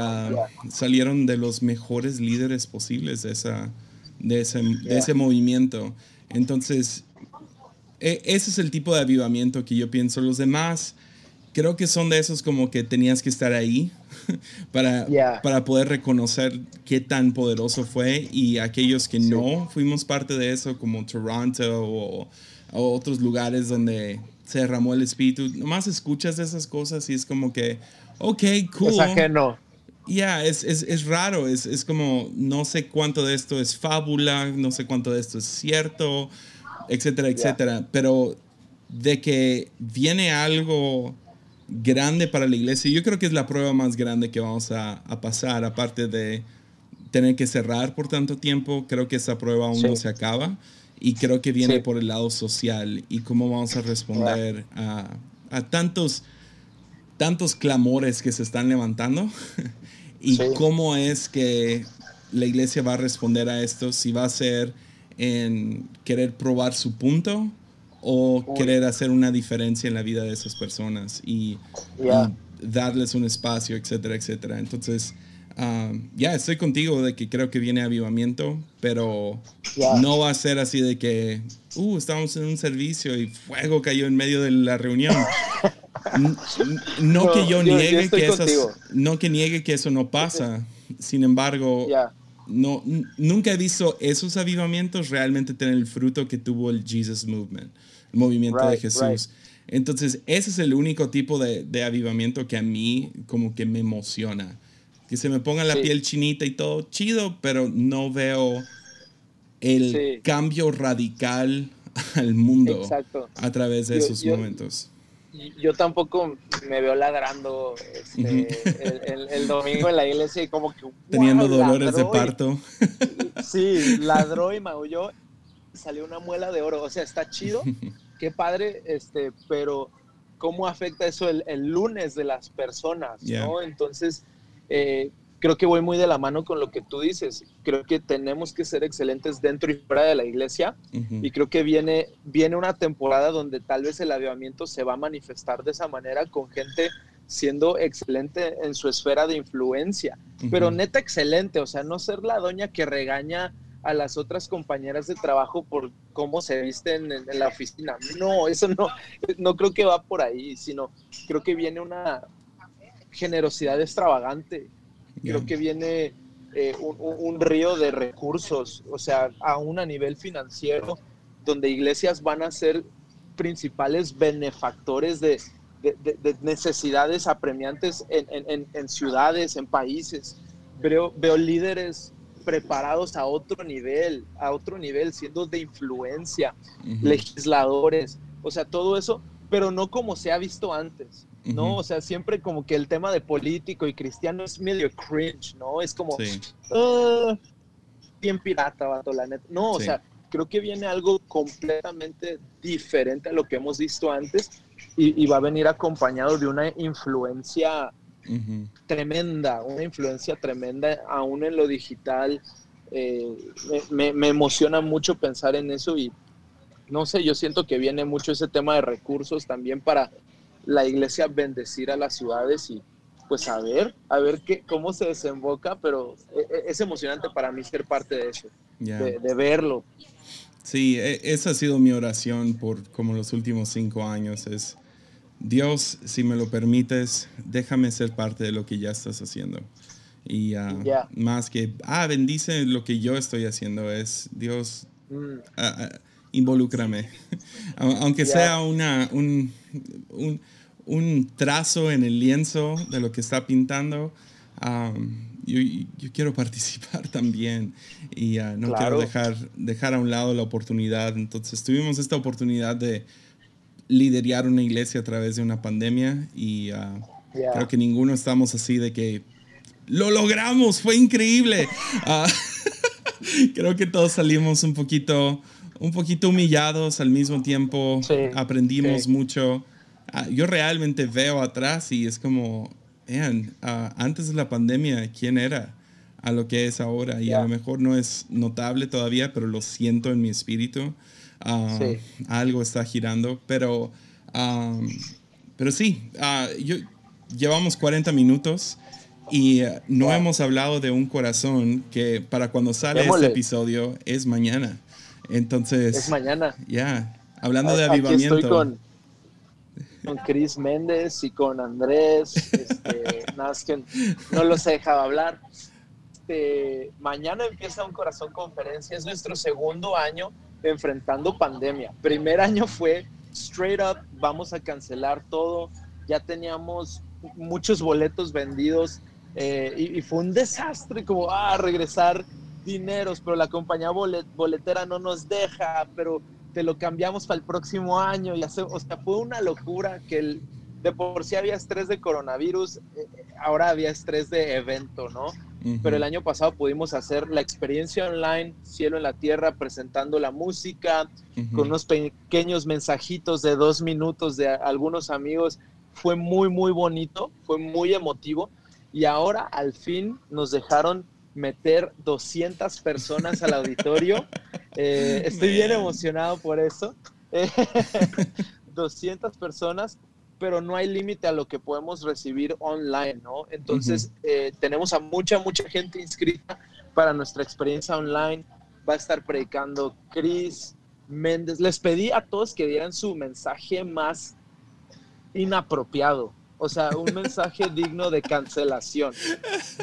salieron de los mejores líderes posibles de, esa, de, ese, de ese movimiento. Entonces, e, ese es el tipo de avivamiento que yo pienso. Los demás creo que son de esos como que tenías que estar ahí para, para poder reconocer qué tan poderoso fue y aquellos que no. Fuimos parte de eso, como Toronto o, otros lugares donde se derramó el espíritu, nomás escuchas esas cosas y es como que, ok, cool. Es ajeno. Ya, es, es, es, raro, es, es como, no sé cuánto de esto es fábula, no sé cuánto de esto es cierto, etcétera, etcétera, pero de que viene algo grande para la iglesia. Yo creo que es la prueba más grande que vamos a, pasar, aparte de tener que cerrar por tanto tiempo. Creo que esa prueba aún no se acaba y creo que viene por el lado social y cómo vamos a responder a, tantos, tantos clamores que se están levantando y cómo es que la iglesia va a responder a esto, si va a ser en querer probar su punto o querer hacer una diferencia en la vida de esas personas y, darles un espacio, etcétera, etcétera. Entonces, um, ya estoy contigo de que creo que viene avivamiento, pero no va a ser así de que, uh, estamos en un servicio y fuego cayó en medio de la reunión. no, que yo, niegue que eso no que niegue que eso no pasa. Sin embargo, no, nunca he visto esos avivamientos realmente tener el fruto que tuvo el Jesus Movement movimiento de Jesús. Entonces, ese es el único tipo de, de, avivamiento que a mí como que me emociona. Que se me ponga la piel chinita y todo chido, pero no veo el cambio radical al mundo a través de esos momentos. Yo tampoco me veo ladrando este, el, domingo en la iglesia y como que... Teniendo dolores de parto. sí, ladró y maulló salió una muela de oro. O sea, está chido, qué padre, este, pero ¿cómo afecta eso el, lunes de las personas? ¿no? Entonces, eh, creo que voy muy de la mano con lo que tú dices. Creo que tenemos que ser excelentes dentro y fuera de la iglesia. Y creo que viene, viene una temporada donde tal vez el avivamiento se va a manifestar de esa manera con gente siendo excelente en su esfera de influencia. Pero neta excelente, o sea, no ser la doña que regaña a las otras compañeras de trabajo por cómo se visten en, la oficina. No, eso no, no creo que va por ahí, sino creo que viene una generosidad extravagante creo que viene eh, un, río de recursos, o sea, aún a nivel financiero, donde iglesias van a ser principales benefactores de, necesidades apremiantes en, ciudades, en países. Veo, veo líderes preparados a otro nivel, a otro nivel, siendo de influencia, legisladores, o sea, todo eso, pero no como se ha visto antes. ¿No? O sea, siempre como que el tema de político y cristiano es medio cringe, ¿no? Es como, ah, bien pirata, vato, la neta. No, o sea, creo que viene algo completamente diferente a lo que hemos visto antes y, va a venir acompañado de una influencia tremenda, una influencia tremenda aún en lo digital. Eh, me, me emociona mucho pensar en eso y no sé, yo siento que viene mucho ese tema de recursos también para la iglesia bendecir a las ciudades y pues a ver, a ver qué, cómo se desemboca, pero e, e, es emocionante para mí ser parte de eso, de, verlo. Sí, e, esa ha sido mi oración por como los últimos cinco años, es Dios, si me lo permites, déjame ser parte de lo que ya estás haciendo. Y ah, más que, ah, bendice lo que yo estoy haciendo, es Dios, mm. ah, ah, involúcrame. Aunque sea una, un, un, trazo en el lienzo de lo que está pintando, yo, yo, quiero participar también y uh, no quiero dejar, dejar a un lado la oportunidad. Entonces tuvimos esta oportunidad de liderar una iglesia a través de una pandemia y uh, creo que ninguno estamos así de que lo logramos, fue increíble. Uh, creo que todos salimos un poquito un poquito humillados al mismo tiempo, aprendimos mucho. Ah, yo realmente veo atrás y es como, vean, ah, antes de la pandemia, ¿quién era? A lo que es ahora. Y a lo mejor no es notable todavía, pero lo siento en mi espíritu. Ah, algo está girando, pero, pero sí, yo, llevamos 40 minutos y no hemos hablado de un corazón que para cuando sale este episodio es mañana. Entonces. Es mañana. Ya, hablando de avivamiento. estoy con, con Chris Méndez y con Andrés. Este, no los he dejado hablar. Este, mañana empieza un corazón conferencia. Es nuestro segundo año enfrentando pandemia. Primer año fue straight up, vamos a cancelar todo. Ya teníamos muchos boletos vendidos eh, y, y, fue un desastre como ah, regresar dineros, pero la compañía boletera no nos deja, pero te lo cambiamos para el próximo año. Y hace, o sea, fue una locura que el, de por sí había estrés de coronavirus, eh, ahora había estrés de evento, ¿no? Pero el año pasado pudimos hacer la experiencia online, cielo en la tierra, presentando la música, con unos pequeños mensajitos de dos minutos de algunos amigos. Fue muy, muy bonito, fue muy emotivo. Y ahora al fin nos dejaron meter 200 personas al auditorio. Eh, estoy bien emocionado por eso. 200 personas, pero no hay límite a lo que podemos recibir online, ¿no? Entonces, eh, tenemos a mucha, mucha gente inscrita para nuestra experiencia online. Va a estar predicando Chris Méndez. Les pedí a todos que dieran su mensaje más inapropiado, o sea, un mensaje digno de cancelación.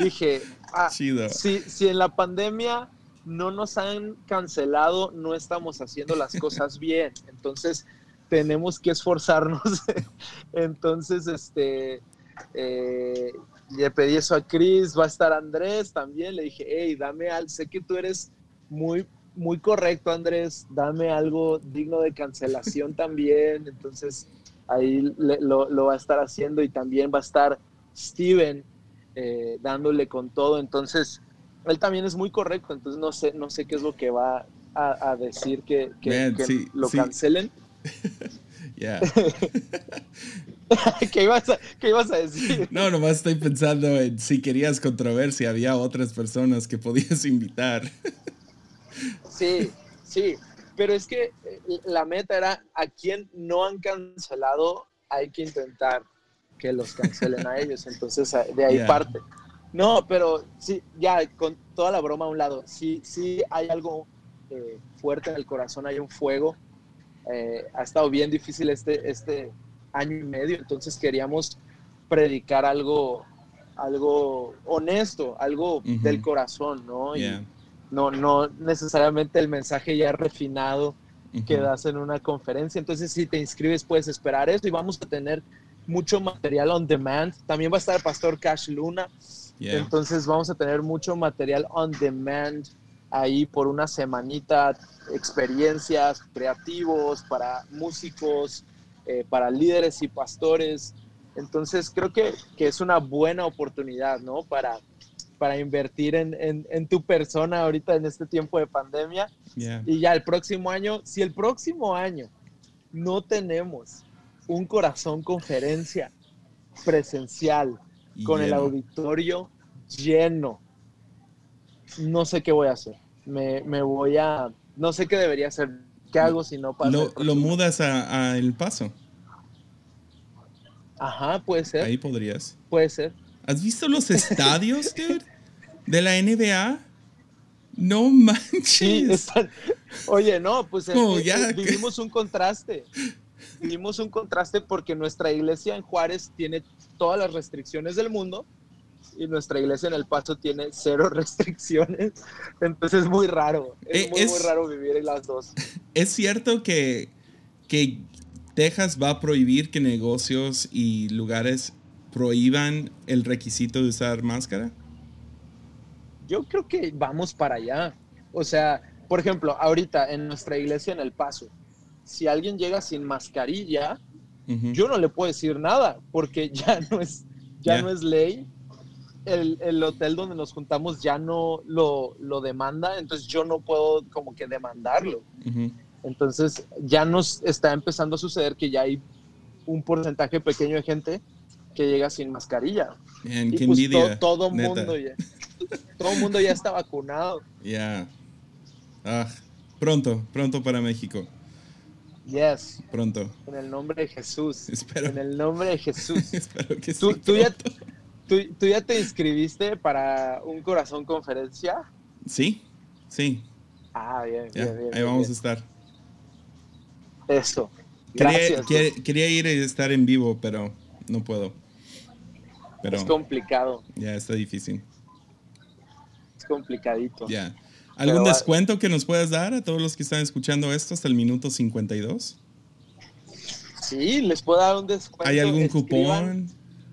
Dije, Ah, si, si en la pandemia no nos han cancelado, no estamos haciendo las cosas bien. Entonces, tenemos que esforzarnos. Entonces, este, eh, le pedí eso a Chris, va a estar Andrés también. Le dije, hey, dame al, sé que tú eres muy, muy correcto, Andrés, dame algo digno de cancelación también. Entonces, ahí lo, lo va a estar haciendo y también va a estar Steven eh, dándole con todo. Entonces, él también es muy correcto. Entonces, no sé, no sé qué es lo que va a, decir que, lo cancelen. ¿Qué, ibas a, ¿Qué ibas a decir? No, nomás estoy pensando en si querías controversia, había otras personas que podías invitar. Sí, sí, pero es que eh, la meta era a quien no han cancelado, hay que intentar que los cancelen a ellos, entonces de ahí Yeah. parte. No, pero sí, ya con toda la broma a un lado, sí, sí hay algo eh, fuerte en el corazón, hay un fuego. Eh, ha estado bien difícil este, este año y medio, entonces queríamos predicar algo, algo honesto, algo del corazón, ¿no? Y Yeah. no, no necesariamente el mensaje ya refinado que das en una conferencia. Entonces, si te inscribes, puedes esperar eso y vamos a tener mucho material on demand. También va a estar pastor Cash Luna. Yeah. Entonces, vamos a tener mucho material on demand ahí por una semanita, experiencias creativos para músicos, eh, para líderes y pastores. Entonces, creo que, que es una buena oportunidad, ¿no? Para, para invertir en, en- en tu persona ahorita en este tiempo de pandemia. Yeah. Y ya el próximo año, si el próximo año no tenemos un corazón conferencia presencial con el auditorio lleno, no sé qué voy a hacer. Me, me voy a, no sé qué debería hacer. ¿Qué hago si no pasa? Lo, mudas a, a El Paso. Ajá, puede ser, Ahí podrías. puede ser. ¿Has visto los estadios, dude? De la NBA. No Sí, manches. están- Oye, no, pues es Como que, ya eh, vivimos un contraste. Vivimos un contraste porque nuestra iglesia en Juárez tiene todas las restricciones del mundo y nuestra iglesia en El Paso tiene cero restricciones. Entonces es muy raro. Es Eh, muy, es- muy raro vivir en las dos. ¿Es cierto que, que Texas va a prohibir que negocios y lugares prohíban el requisito de usar máscara? Yo creo que vamos para allá. O sea, por ejemplo, ahorita en nuestra iglesia en El Paso, si alguien llega sin mascarilla, yo no le puedo decir nada porque ya no es, ya no es ley. El, el hotel donde nos juntamos ya no lo, lo demanda, entonces yo no puedo como que demandarlo. Entonces ya nos está empezando a suceder que ya hay un porcentaje pequeño de gente que llega sin mascarilla. Man, Y pues envidia. todo neta. mundo ya, todo mundo ya está vacunado. Ya. Ah, pronto, pronto para México. Yes, Pronto. en el nombre de Jesús. Espero. En el nombre de Jesús. Espero que ¿Tú, sí. tú ya, tú, tú ya te inscribiste para un corazón conferencia? Sí, sí. Ah, bien, Ya, bien, bien. ahí bien, vamos a estar. Eso. Quería, quería ir y estar en vivo, pero no puedo. Pero Es complicado, ya está difícil. es complicadito. Ya. ¿Algún Pero, descuento que nos puedas dar a todos los que están escuchando esto hasta el minuto 52? Sí, les puedo dar un descuento. ¿Hay algún Escriban- cupón?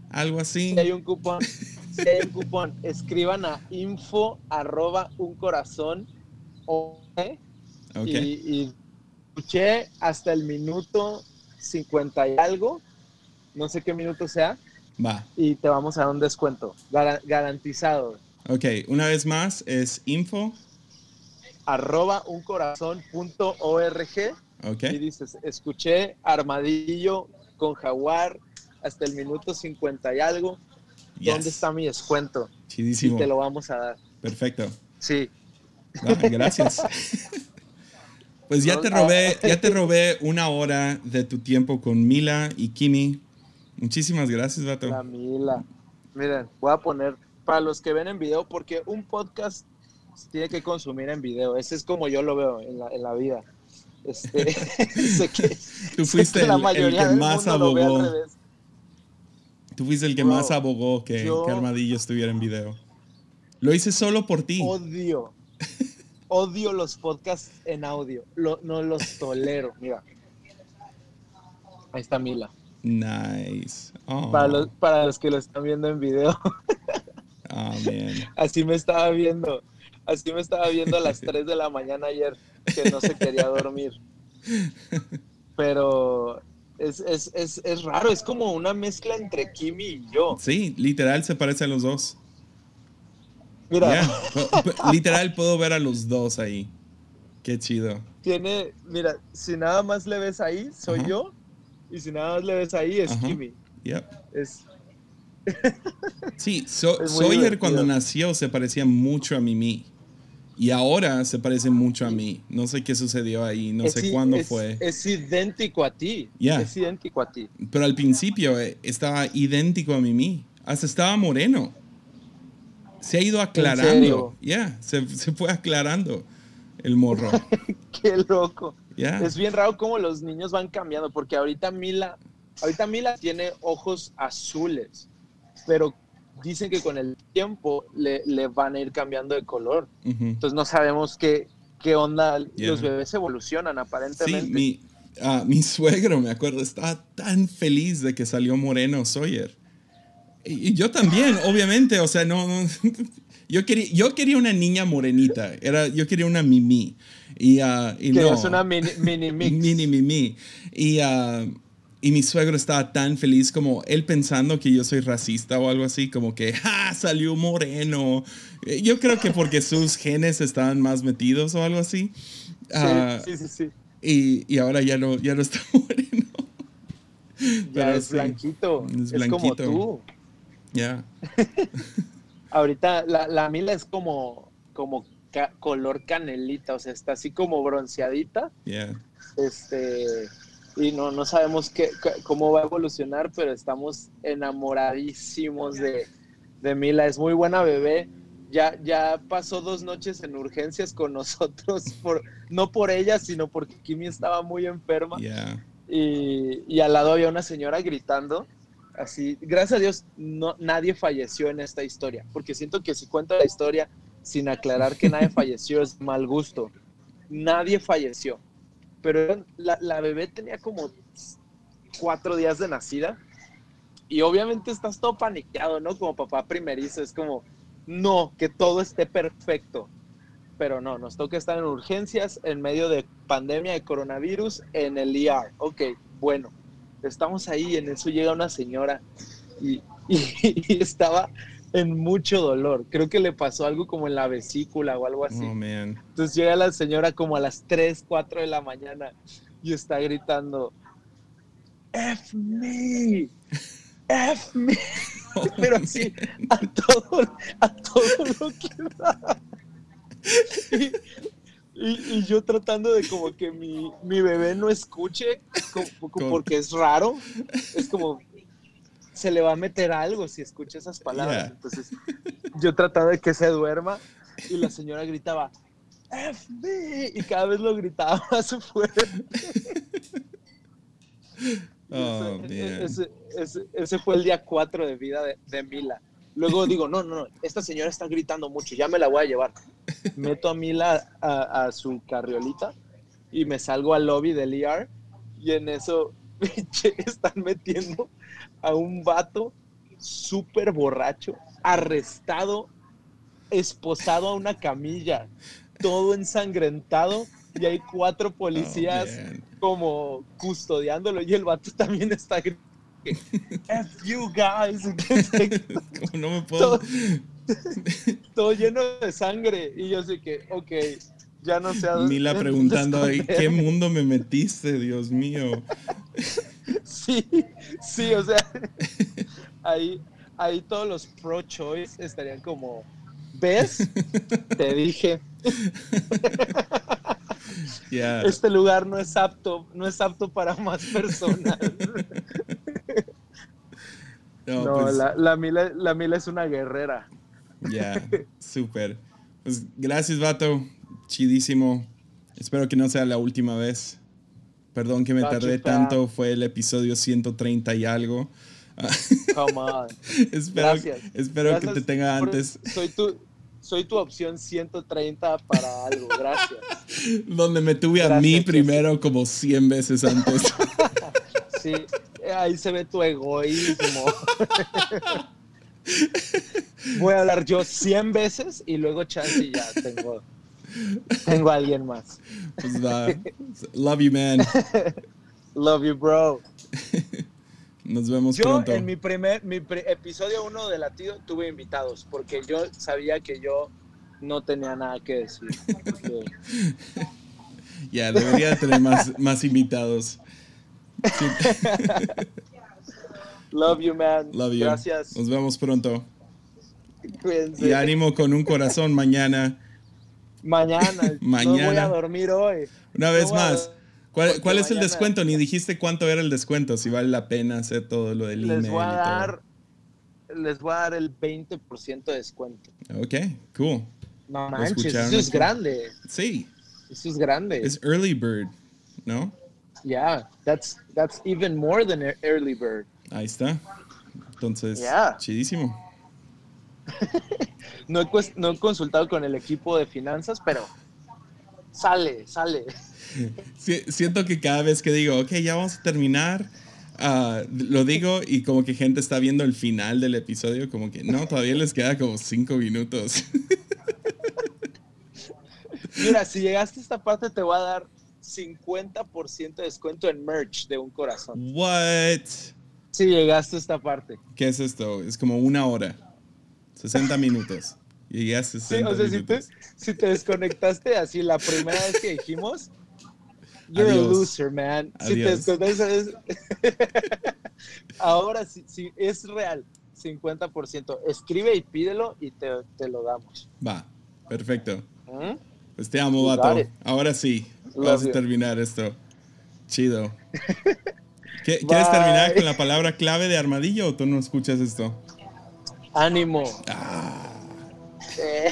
¿Algo así? Si hay un cupón, si hay un cupón, escriban a info arroba un corazón o Ok. y, y escuché hasta el minuto 50 y algo, no sé qué minuto sea, Va. y te vamos a dar un descuento, gara- garantizado. Ok, una vez más es info. Arroba uncorazón.org Ok. y dices, escuché Armadillo con Jaguar hasta el minuto 50 y algo, Yes. ¿dónde está mi descuento? Y Chidísimo. te lo vamos a dar. Perfecto. Sí, Ah, gracias. Pues ya te robé, ya te robé una hora de tu tiempo con Mila y Kimi. Muchísimas gracias, vato. la mila. Miren, voy a poner para los que ven en video, porque un podcast se tiene que consumir en video. Ese es como yo lo veo en la, en la vida. Este, sé que, Tú sé fuiste que la el, el mayoría que del más mundo lo ve al abogó. revés. Tú fuiste el que Bro, más abogó que, yo- que Armadillo estuviera en video. Lo hice solo por ti. Odio. Odio los podcasts en audio. Lo- no los tolero. Mira. Ahí está Mila. Nice. Oh, Para, los, para los que lo están viendo en video. oh, man. Así me estaba viendo. Así me estaba viendo a las 3 de la mañana ayer, que no se quería dormir. Pero es, es, es, es raro, es como una mezcla entre Kimi y yo. Sí, literal se parecen los dos. Mira, Yeah. Literal puedo ver a los dos ahí. Qué chido. tiene, mira, si nada más le ves ahí, soy yo. Y si nada más le ves ahí, es. Kimi. Yep. Es, Sí, So- Sawyer divertido. cuando nació se parecía mucho a Mimi. Y ahora se parece mucho a mí. No sé qué sucedió ahí, no es sé cuándo es- fue. Es idéntico a ti. Es idéntico a ti. Pero al principio eh, estaba idéntico a Mimi. Hasta estaba moreno. Se ha ido aclarando. Ya, se, se fue aclarando el morro. Qué loco. Ya. Es bien raro cómo los niños van cambiando, porque ahorita Mila, ahorita Mila tiene ojos azules, pero dicen que con el tiempo le, le van a ir cambiando de color. Ujú. Entonces no sabemos qué, qué onda. Ya. Los bebés evolucionan Sí, aparentemente. mi, ah, mi suegro, me acuerdo, estaba tan feliz de que salió moreno Sawyer. Y, y yo también, obviamente, o sea, no, no- yo, quería, yo quería una niña morenita, era, yo quería una Mimi. Y, ah, y no, una mini, mini mix. mini Mimi. Y, ah, y mi suegro estaba tan feliz como él pensando que yo soy racista o algo así, como que, ¡ah! Salió moreno. Eh, Yo creo que porque sus genes estaban más metidos o algo así. Sí, Ah, sí, sí, sí. y, y ahora ya no, ya no está moreno. Ya pero es sí, blanquito. es Es, como tú. Ya. Ahorita la, la Mila es como, como ca- color canelita, o sea, está así como bronceadita. Ya. Este, y no, no sabemos qué, cómo va a evolucionar, pero estamos enamoradísimos de, de Mila. Es muy buena bebé. Ya, ya pasó dos noches en urgencias con nosotros, por, no por ella, sino porque Kimi estaba muy enferma Ya. y, y al lado había una señora gritando. Así, gracias a Dios, no, nadie falleció en esta historia, porque siento que si cuento la historia sin aclarar que nadie falleció es mal gusto. Nadie falleció, pero la, la bebé tenía como cuatro días de nacida y obviamente estás todo paniqueado, ¿no? Como papá primerizo, es como, no, que todo esté perfecto. Pero no, nos toca estar en urgencias en medio de pandemia de coronavirus en el ER. Ok, bueno, estamos ahí, en eso llega una señora y, y estaba en mucho dolor. Creo que le pasó algo como en la vesícula o algo así. Oh, man. Entonces llega la señora como a las 3, 4 de la mañana y está gritando, F me, F me, pero así a todo, a todo lo que da. Y, y- y yo tratando de como que mi, mi bebé no escuche, como- porque es raro, es como se le va a meter algo si escucha esas palabras. Yeah. Entonces yo trataba de que se duerma y la señora gritaba, FB, y cada vez lo gritaba más fuerte. Oh, ese, ese- ese- ese fue el día 4 de vida de, de Mila. Luego digo, no, no, no, esta señora está gritando mucho, ya me la voy a llevar. Meto a Mila a, a su carriolita y me salgo al lobby del ER y en eso están metiendo a un vato súper borracho, arrestado, esposado a una camilla, todo ensangrentado y hay cuatro policías Oh, como custodiándolo y el vato también está gritando, F you guys, Como no me puedo. todo, todo lleno de sangre y yo sé que, ok, ya no sé a dónde Mila preguntando, ¿en qué esconderme". mundo me metiste, Dios mío? Sí, sí, o sea, ahí, ahí todos los pro-choice estarían como, ¿ves? Te dije, este lugar no es apto, no es apto para más personas. No, No, pues, la, la, Mila, la Mila es una guerrera. Ya, súper. Pues gracias, vato. Chidísimo. Espero que no sea la última vez. Perdón que me tardé tanto. Fue el episodio 130 y algo. Come on. espero Gracias. espero Gracias que te tenga antes. Soy tu, soy tu opción 130 para algo. Gracias. Donde me tuve a Gracias, mí Jesse. primero como 100 veces antes. Sí, ahí se ve tu egoísmo. Voy a hablar yo 100 veces y luego chance y ya tengo, tengo a alguien más. pues va. Love you, man. Love you, bro. Nos vemos Yo pronto. en mi primer mi pre- episodio 1 de Latido tuve invitados porque yo sabía que yo no tenía nada que decir. Ya, debería tener más, más invitados. Sí. Love you, man. Love you. Gracias. Nos vemos pronto. Cuídense. Y ánimo con un corazón mañana. Mañana. Mañana. No voy a dormir hoy. Una vez No más. ¿Cuál, es el descuento? Ni dijiste cuánto era el descuento, si vale la pena hacer todo lo del email. Les voy a dar. Les voy a dar el 20% de descuento. Ok, cool. No manches, eso es grande. Sí, Eso es grande. es early bird, ¿no? Yeah, that's that's even more than early bird. Ahí está. Entonces, Yeah. chidísimo. No he, cues- no he consultado con el equipo de finanzas, pero sale, sale. Si- siento que cada vez que digo, ok, ya vamos a terminar, ah, lo digo y como que gente está viendo el final del episodio, como que no, todavía les queda como cinco minutos. Mira, si llegaste a esta parte te voy a dar 50% de descuento en merch de un corazón. What? Si llegaste a esta parte. ¿Qué es esto? Es como una hora, 60 minutos. Llegué a Sí, 60 o sea, si te, minutos. si te desconectaste así la primera vez que dijimos, you're Adiós. a loser, man. Si te Adiós. desconectas, ahora sí, sí, es real, 50%. Escribe y pídelo y te, te lo damos. Va, perfecto. ¿Mm? Pues te amo, vato. Ahora sí, Love vamos a terminar esto. Chido. ¿Qué- ¿Quieres terminar con la palabra clave de armadillo o tú no escuchas esto? Ánimo. Ah, Eh,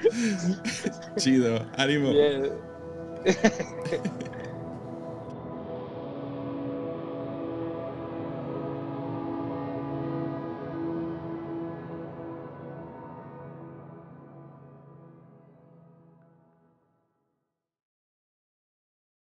chido. Ánimo. bien.